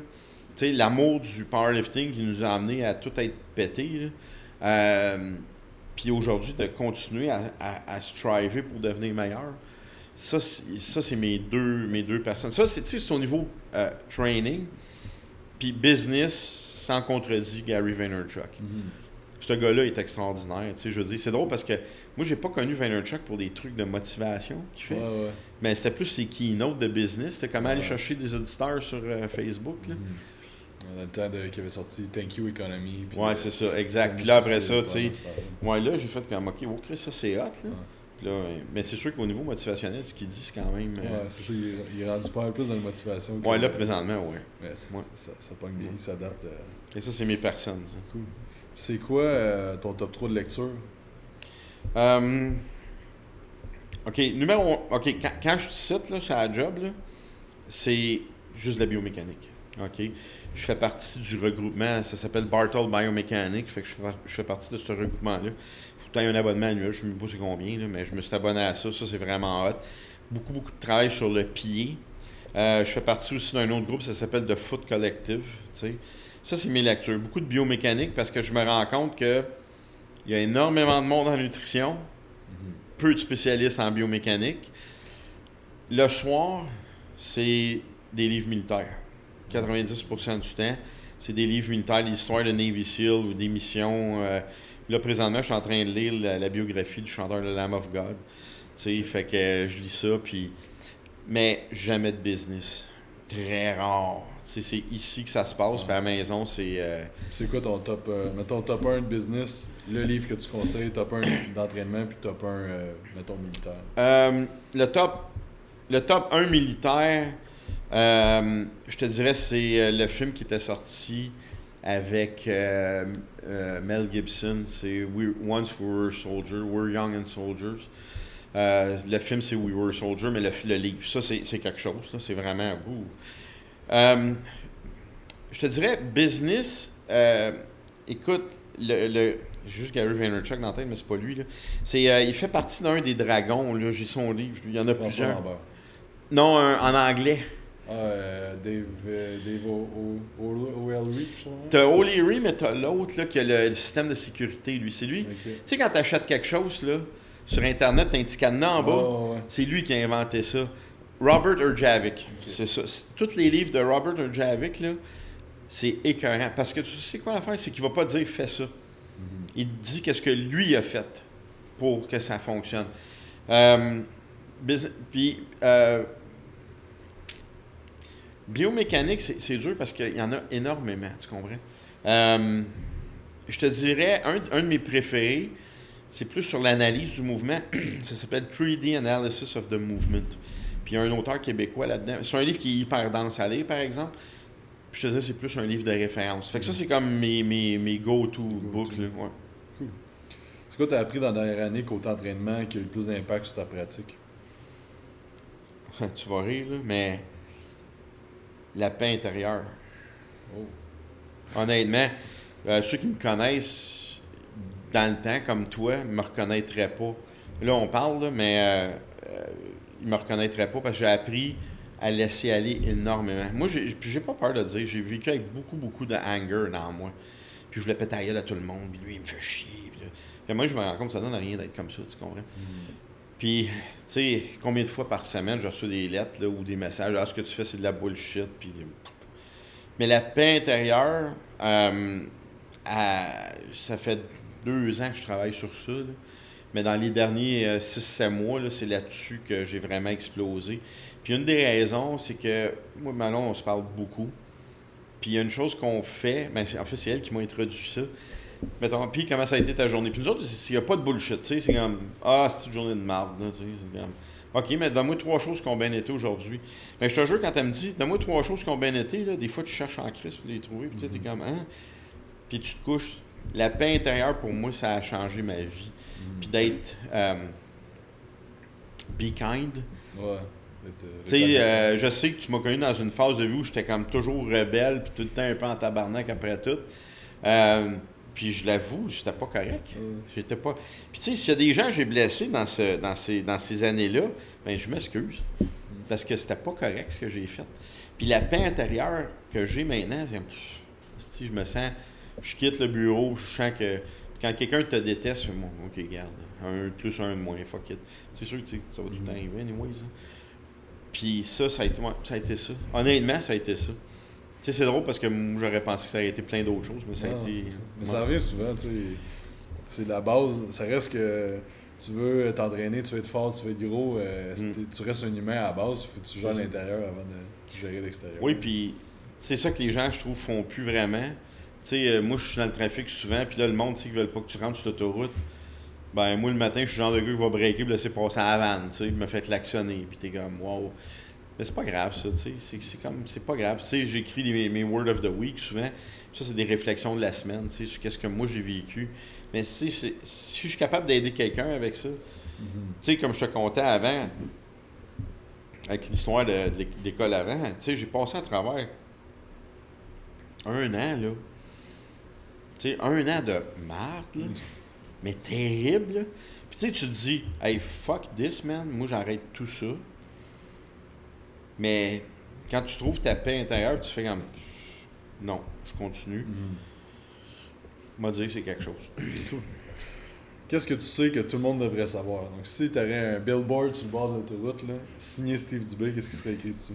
l'amour du powerlifting qui nous a amené à tout être pété, là, euh, puis aujourd'hui, de continuer à, à, striver pour devenir meilleur, ça, c'est mes deux, mes deux personnes. Ça, c'est au niveau euh, training, puis business, sans contredit Gary Vaynerchuk. Mm-hmm. Ce gars-là est extraordinaire. Je veux dire, c'est drôle parce que moi, j'ai pas connu Vaynerchuk pour des trucs de motivation qu'il fait. Mais c'était plus ses keynotes de business. C'était comment aller chercher des auditeurs sur euh, Facebook. Là. Mm-hmm. Dans le temps de, qui avait sorti Thank You Economy. ouais, euh, c'est ça, exact. Puis là, après ça, tu sais. Ouais, là, j'ai fait comme, OK, ok, ça, c'est hot, là. Là, mais c'est sûr qu'au niveau motivationnel, ce qu'il dit, c'est quand même. Euh, ouais, c'est ça, il, est rendu pas plus dans la motivation. Ouais, là, présentement, ouais. ouais, Ça, ça pogne bien, il s'adapte. Euh. Et ça, c'est mes personnes, ça. Cool. C'est quoi ton top 3 de lecture? OK, numéro 1. OK, quand, je te cite, là, sur la job, là, c'est juste la biomécanique. OK? Je fais partie du regroupement, ça s'appelle Bartle Biomechanics, fait que je fais, partie de ce regroupement-là. Il faut que tu un abonnement annuel, je ne sais pas c'est combien, mais je me suis abonné à ça, ça c'est vraiment hot. Beaucoup, beaucoup de travail sur le pied. Euh, je fais partie aussi d'un autre groupe, ça s'appelle The Foot Collective. Ça, c'est mes lectures. Beaucoup de biomécanique parce que je me rends compte que il y a énormément de monde en nutrition, mm-hmm. peu de spécialistes en biomécanique. Le soir, c'est des livres militaires. 90% du temps. C'est des livres militaires, l'histoire de Navy SEAL ou des missions. euh, là, présentement, je suis en train de lire la, la biographie du chanteur de Lamb of God. Tu sais, fait que euh, je lis ça, puis... Mais jamais de business. Très rare. Tu sais, c'est ici que ça se passe, puis à la maison, c'est... euh, C'est quoi ton top, mettons, top 1 de business, le livre que tu conseilles, top 1 d'entraînement, puis top 1, euh, mettons, militaire? Le top le top 1 militaire, euh, je te dirais, c'est euh, le film qui était sorti avec euh, euh, Mel Gibson. C'est We- Once We Were Soldiers, We're Young and Soldiers. Le film, c'est We Were Soldiers, mais le, le livre, ça, c'est quelque chose. C'est vraiment. ouh. Je te dirais, business, écoute, le, le- j'ai juste Gary Vaynerchuk dans la tête, mais c'est pas lui. Là. C'est, euh, il fait partie d'un des dragons. Là. J'ai son livre. Il y en a François plusieurs. Lambert. Non, un- en anglais. Ah, euh, Dave, euh, Dave O'Leary. T'as O'Leary, mais t'as l'autre là, qui a le, le système de sécurité, lui. C'est lui. Tu sais, quand t'achètes quelque chose, là, sur Internet, t'as un petit cadenas en bas. Ouais. C'est lui qui a inventé ça. Robert Urjavik. C'est ça. Tous les livres de Robert Urjavik, là, c'est écœurant. Parce que tu sais quoi l'affaire? C'est qu'il va pas dire fais ça. Mhm. Il dit qu'est-ce que lui a fait pour que ça fonctionne. Euh, puis, euh, biomécanique, c'est dur parce qu'il y en a énormément, tu comprends? Euh, je te dirais, un, un de mes préférés, c'est plus sur l'analyse du mouvement. ça s'appelle 3D Analysis of the Movement. Puis il y a un auteur québécois là-dedans. C'est un livre qui est hyper dense à lire, par exemple. Puis je te disais, c'est plus un livre de référence. Fait que ça, c'est comme mes, mes, mes go-to books. Là. Ouais. C'est quoi t'as appris dans la dernière année côté entraînement qui a eu le plus d'impact sur ta pratique? tu vas rire, là, mais la paix intérieure. Oh. Honnêtement, euh, ceux qui me connaissent dans le temps, comme toi, ne me reconnaîtraient pas. Là, on parle, là, mais euh, euh, ils me reconnaîtraient pas parce que j'ai appris à laisser aller énormément. Moi, j'ai pas peur de dire, j'ai vécu avec beaucoup, beaucoup de anger dans moi. Puis je voulais péter à tout le monde, puis lui, il me fait chier. Puis, moi, je me rends compte que ça donne rien d'être comme ça, tu comprends? Puis, tu sais, combien de fois par semaine je reçois des lettres ou des messages, ah, ce que tu fais, c'est de la bullshit. Puis, mais la paix intérieure, euh, ça fait deux ans que je travaille sur ça. Mais dans les derniers 6-7 mois, là, c'est là-dessus que j'ai vraiment explosé. Puis une des raisons, c'est que moi on se parle beaucoup. Puis il y a une chose qu'on fait, ben, en fait, c'est elle qui m'a introduit ça. Mettons, puis comment ça a été ta journée? Puis nous autres, il n'y a pas de bullshit, tu sais, c'est comme, ah, c'est une journée de marde, tu sais, c'est comme, OK, mais donne-moi trois choses qui ont bien été aujourd'hui. Mais je te jure, quand elle me dit, donne-moi trois choses qui ont bien été, là, des fois, tu cherches en crise pour les trouver, puis tu es comme, hein? Puis tu te couches. La paix intérieure, pour moi, ça a changé ma vie. Puis d'être, euh, be kind. Ouais. euh, Tu euh, je sais que tu m'as connu dans une phase de vie où j'étais comme toujours rebelle, puis tout le temps un peu en tabarnak après tout. Euh, puis je l'avoue, j'étais pas correct. Ouais. J'étais pas. Puis tu sais, s'il y a des gens que j'ai blessés dans, ce, dans ces, dans ces années-là, ben je m'excuse. Parce que c'était pas correct ce que j'ai fait. Puis la paix intérieure que j'ai maintenant, si je me sens, je quitte le bureau, je sens que quand quelqu'un te déteste, je fais, bon, ok, garde, un plus, un de moins, fuck it. C'est sûr que ça va tout le temps arriver, anyways. hein. Puis ça, ça a, été, ça a été ça. Honnêtement, ça a été ça. Tu sais, c'est drôle parce que moi, j'aurais pensé que ça aurait été plein d'autres choses, mais ça a été. c'est ça. Mais ça revient souvent, tu sais. C'est la base. Ça reste que tu veux t'entraîner, tu veux être fort, tu veux être gros. euh, Mm. Tu restes un humain à la base, faut que tu gères C'est l'intérieur avant de gérer l'extérieur. Oui, puis c'est ça que les gens, je trouve, font plus vraiment. Tu sais, euh, moi, je suis dans le trafic souvent, puis là, le monde, tu sais, veulent pas que tu rentres sur l'autoroute. Ben, moi, le matin, je suis le genre de gars qui va breaker, puis laisser passer à la vanne, tu sais, puis me fait klaxonner, puis t'es comme, wow. Mais c'est pas grave, ça, tu sais. C'est, comme, c'est pas grave. Tu sais, j'écris mes, mes Word of the Week souvent. Ça, c'est des réflexions de la semaine, tu sais, sur qu'est-ce que moi j'ai vécu. Mais tu sais, c'est- si je suis capable d'aider quelqu'un avec ça, Mhm. tu sais, comme je te contais avant, avec l'histoire de, de l'éc- d'école avant, tu sais, j'ai passé à travers un an, là. Tu sais, un an de marde, là. Mais terrible, là. Puis tu sais, tu te dis, hey, fuck this, man. Moi, j'arrête tout ça. Mais quand tu trouves ta paix intérieure, tu fais comme, non, je continue. Mhm. M'a que c'est quelque chose. Qu'est-ce que tu sais que tout le monde devrait savoir? Donc, si tu aurais un billboard sur le bord de l'autoroute, là, signé Steve Dubé, qu'est-ce qui serait écrit dessus?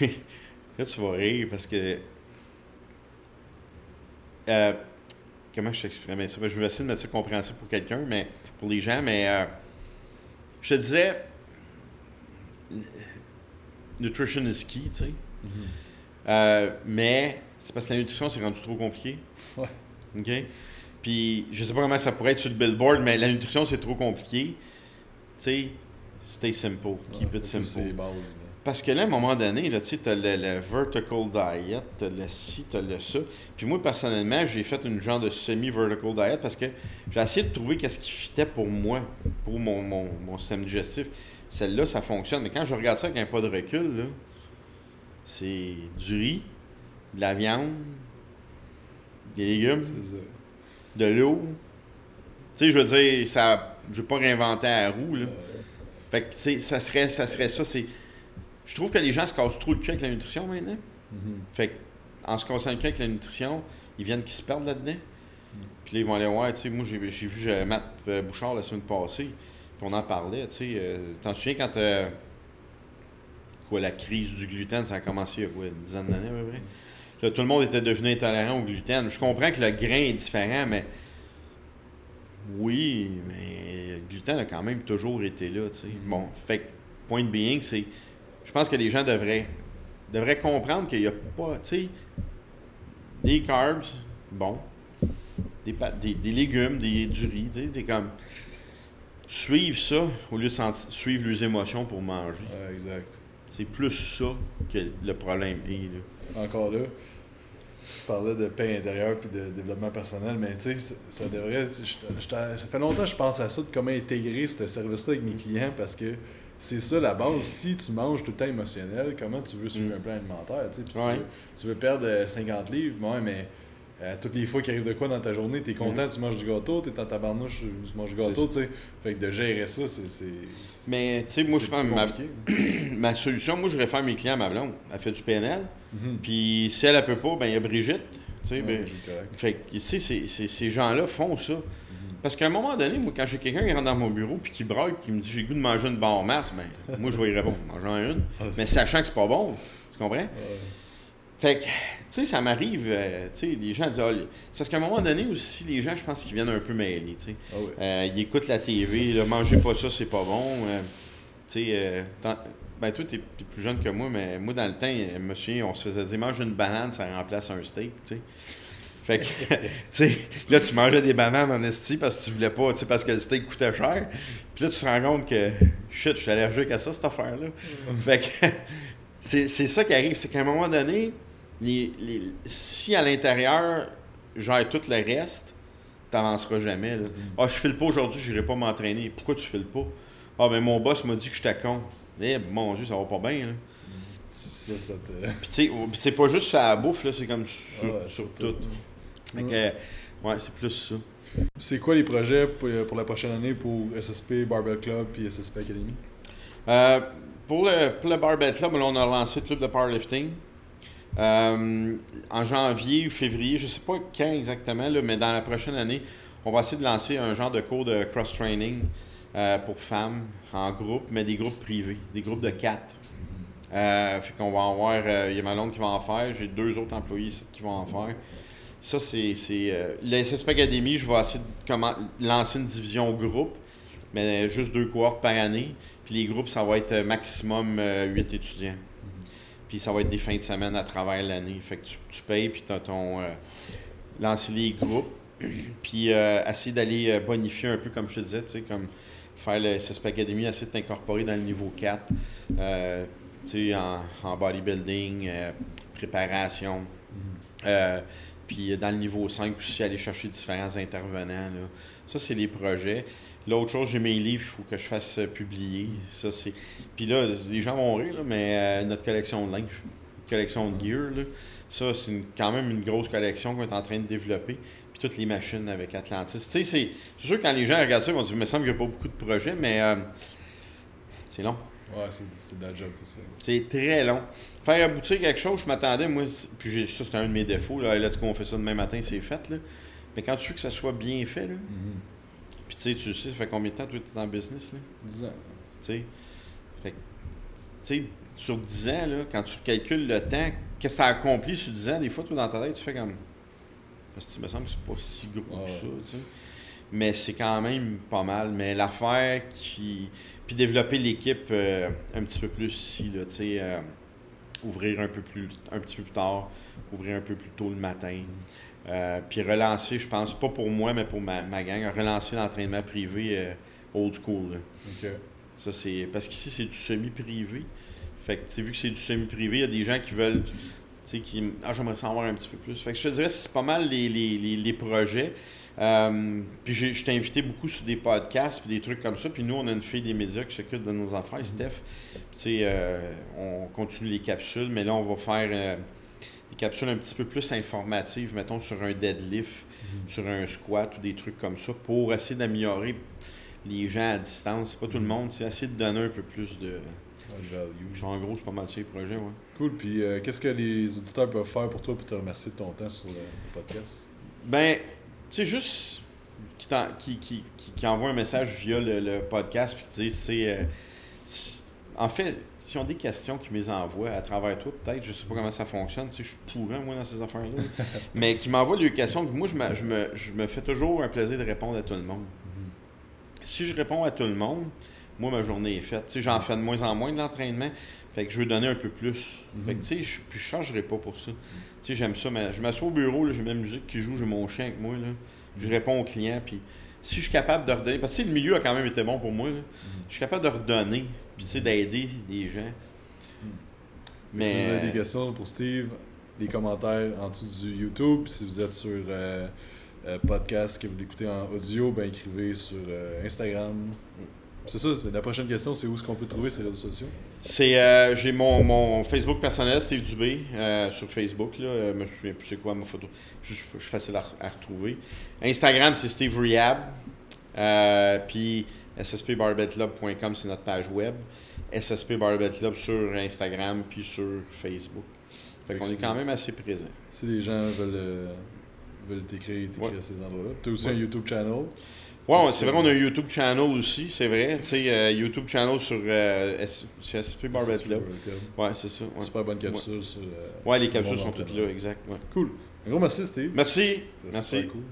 Là, tu vas rire parce que. Euh, comment je t'exprimerais? Ça? Ben, je vais essayer de mettre ça compréhensible pour quelqu'un, mais pour les gens, mais euh, je te disais, nutrition is key, tu sais. Mhm. Euh, mais c'est parce que la nutrition, c'est rendu trop compliqué. Ouais. OK? Puis, je sais pas comment ça pourrait être sur le billboard, mais la nutrition, c'est trop compliqué. Tu sais, stay simple. Keep Ouais, it simple. Parce que là, à un moment donné, tu sais, t'as le, le vertical diet, t'as le ci, t'as le ça. Puis moi, personnellement, j'ai fait une genre de semi-vertical diet parce que j'ai essayé de trouver qu'est-ce qui fitait pour moi, pour mon, mon, mon système digestif. Celle-là, ça fonctionne. Mais quand je regarde ça avec un pas de recul, là, c'est du riz, de la viande, des légumes, de l'eau. Tu sais, je veux dire, ça, je veux pas réinventer la roue, là. Euh, Fait que, tu sais, ça serait, ça serait ça. C'est... Je trouve que les gens se cassent trop le cul avec la nutrition maintenant. mhm. Fait que, en se cassant le cul avec la nutrition, ils viennent qu'ils se perdent là-dedans. Puis là, ils vont aller voir, tu sais, moi, j'ai, j'ai vu j'ai Matt euh, Bouchard la semaine passée, on en parlait, tu sais. euh, t'en souviens quand euh, quoi, la crise du gluten, ça a commencé il y a quoi, une dizaine d'années, à peu près? Là, tout le monde était devenu intolérant au gluten. Je comprends que le grain est différent, mais oui, mais le gluten a quand même toujours été là, tu sais. Bon, fait que, point being, c'est. Je pense que les gens devraient, devraient comprendre qu'il n'y a pas, tu sais, des carbs, bon, des, des, des légumes, des, du riz, tu sais, c'est comme. Suivre ça au lieu de suivre les émotions pour manger. Ouais, exact. C'est plus ça que le problème est, là. Encore là, tu parlais de paix intérieure puis de développement personnel, mais tu sais, ça- ça devrait. je- je- ça fait longtemps que je pense à ça, de comment intégrer ce service-là avec mes clients parce que c'est ça la base. Si tu manges tout le temps émotionnel, comment tu veux suivre Mm. un plan alimentaire? tu sais, puis tu, Ouais. veux, tu veux perdre euh, 50 livres, ouais, mais. Euh, toutes les fois qu'il arrive de quoi dans ta journée, t'es content, tu manges du gâteau, t'es en tabarnouche, tu manges du gâteau, tu sais. Fait que de gérer ça, c'est. Mais, tu sais, moi, je pense ma, ma solution, moi, je réfère mes clients à ma blonde. Elle fait du PNL. Mhm. Puis si elle ne peut pas, ben il y a Brigitte. Tu sais, ben, fait que, ces gens-là font ça. Mhm. Parce qu'à un moment donné, moi, quand j'ai quelqu'un qui rentre dans mon bureau puis qui braille qui me dit j'ai goût de manger une barre masse, ben, moi, je vais y répondre, mangeant une. Ah, Mais sachant que c'est pas bon. Tu comprends? Ouais. Fait que, tu sais, ça m'arrive, euh, tu sais, les gens disent, les- c'est parce qu'à un moment donné aussi, les gens, je pense qu'ils viennent un peu mêlés, tu sais. Ah. Euh, ils écoutent la TV, là, mangez pas ça, c'est pas bon. euh, tu sais, ben toi, t'es plus jeune que moi, mais moi, dans le temps, je me souviens, on se faisait dire, mange une banane, ça remplace un steak, tu sais. Fait que, tu sais, là, tu mangeais des bananes en esti parce que tu voulais pas, tu sais, parce que le steak coûtait cher. Puis là, tu te rends compte que, shit, je suis allergique à ça, cette affaire-là. Fait que, c'est ça qui arrive, c'est qu'à un moment donné, les, les- si à l'intérieur, gère tout le reste, t'avanceras jamais. Là. Ah, je file pas aujourd'hui, j'irai pas m'entraîner. Pourquoi tu files pas? Ah, ben mon boss m'a dit que j'étais con. Eh, mon Dieu, ça va pas bien. Là. Ça, ça te- Puis, tu sais, oh, c'est pas juste sur la bouffe, là, c'est comme sur, Ouais, sur sur tout. tout. Fait que, ouais, c'est plus ça. C'est quoi les projets pour, pour la prochaine année pour SSP Barbell Club puis SSP Academy? Euh, pour, le, pour le Club, on a lancé le club de powerlifting. Euh, en janvier ou février, je sais pas quand exactement, mais dans la prochaine année, on va essayer de lancer un genre de cours de cross-training euh, pour femmes en groupe, mais des groupes privés, des groupes de quatre. Fait qu'on va en il y a ma longue qui va en faire, j'ai deux autres employés ici qui vont en faire. Ça, c'est. c'est Academy, je vais essayer de comment, lancer une division groupe, mais juste deux cohortes par année. Puis les groupes, ça va être euh, maximum euh, 8 étudiants. Puis ça va être des fins de semaine à travers l'année. Fait que tu, tu payes, puis tu as ton. euh, lancer les groupes, puis euh, essayer d'aller bonifier un peu, comme je te disais, tu sais, comme faire le SSP Academy, essayer de t'incorporer dans le niveau 4, euh, tu sais, en, en bodybuilding, préparation. Euh, puis dans le niveau 5 aussi, aller chercher différents intervenants. Là. Ça, c'est les projets. L'autre chose, j'ai mes livres, il faut que je fasse euh, publier. Ça, c'est... Puis là, les gens vont rire, là, mais euh, notre collection de linge, collection de gear, là, ça, c'est une- quand même une grosse collection qu'on est en train de développer. Puis toutes les machines avec Atlantis. Tu sais, c'est, c'est sûr que quand les gens regardent ça, ils vont dire, il me semble qu'il n'y a pas beaucoup de projets, mais euh, c'est long. Ouais, c'est c'est de la job tout ça. C'est très long. Faire aboutir quelque chose, je m'attendais, moi, puis j'ai, ça c'était un de mes défauts, là, là, qu'on fait ça demain matin, c'est fait, là. Mais quand tu veux que ça soit bien fait, là, Mhm. Puis tu sais, tu sais, ça fait combien de temps, toi, tu es en business, là, 10 ans. tu sais, fait que tu sais, sur 10 ans, là, quand tu calcules le temps, qu'est-ce que tu as accompli sur 10 ans, des fois, toi, dans ta tête, tu fais comme. Parce que tu me semble que c'est pas si gros que ça, tu sais. Mais c'est quand même pas mal. Mais l'affaire qui. Puis développer l'équipe euh, un petit peu plus ici, là, tu sais. euh, ouvrir un peu plus un petit peu plus tard, ouvrir un peu plus tôt le matin. Euh, puis relancer, je pense, pas pour moi, mais pour ma, ma gang, relancer l'entraînement privé euh, old school. Ça, c'est. Parce qu'ici, c'est du semi-privé. Fait que, tu sais, vu que c'est du semi-privé, il y a des gens qui veulent. Qui. Ah, j'aimerais s'en voir un petit peu plus. Fait que je te dirais, c'est pas mal les, les, les, les projets. Euh, puis je t'ai invité beaucoup sur des podcasts puis des trucs comme ça. Puis nous, on a une fille des médias qui s'occupe de nos affaires, Steph. Puis, on continue les capsules, mais là, on va faire des capsules un petit peu plus informatives, mettons, sur un deadlift, sur un squat ou des trucs comme ça, pour essayer d'améliorer les gens à distance. C'est pas tout le monde, c'est essayer de donner un peu plus de. Value. En gros, c'est pas mal les projets, ouais. Cool. Puis euh, qu'est-ce que les auditeurs peuvent faire pour toi pour te remercier de ton temps sur le podcast? Ben, tu sais, juste qui, t'en- qui, qui, qui, envoie un message via le, le podcast puis qui disent, tu sais, euh, en fait, si on a des questions qui me les envoient à travers toi, peut-être, je sais pas comment ça fonctionne, sais, je suis pourrant, moi, dans ces affaires-là, mais qui m'envoient les questions, puis moi, je me, je, me, je me fais toujours un plaisir de répondre à tout le monde. Si je réponds à tout le monde, moi, ma journée est faite. Tu sais, j'en fais de moins en moins de l'entraînement. Fait que je veux donner un peu plus. Fait que, tu sais, je, puis je changerai pas pour ça. Tu sais, j'aime ça. Mais je m'assois au bureau, j'ai ma musique qui joue, j'ai mon chien avec moi. Là. Je réponds aux clients. Puis si je suis capable de redonner. Parce que le milieu a quand même été bon pour moi. là. Je suis capable de redonner. Puis, tu sais, d'aider des gens. Mais... Si vous avez des questions pour Steve, les commentaires en dessous du YouTube. Si vous êtes sur euh, euh, podcast que vous l'écoutez en audio, ben écrivez sur euh, Instagram. C'est ça, la prochaine question, c'est où est-ce qu'on peut trouver ces réseaux sociaux? C'est, euh, j'ai mon, mon Facebook personnel, Steve Dubé, euh, sur Facebook. Là, euh, je me souviens plus c'est quoi ma photo. Je, je suis facile à, à retrouver. Instagram, c'est Steve Rehab. Euh, puis sspbarbellclub.com, c'est notre page web. SSP Club sur Instagram puis sur Facebook. Fait Fait qu'on est quand même assez présent. Si les gens veulent, veulent t'écrire, t'écrire Ouais. à ces endroits-là. Tu as aussi Ouais. un YouTube channel. Ouais, ouais, c'est vrai, on a un YouTube channel aussi, c'est vrai. Tu sais, euh, YouTube channel sur euh, S- c'est SSP Barbell C'est Club. Barbell Club. Ouais, c'est ça. Ouais, Super bonne capsule sur. euh, Ouais, les le capsules sont toutes là, exact. ouais. Cool. Un gros merci, Steve. Merci. Merci. super cool.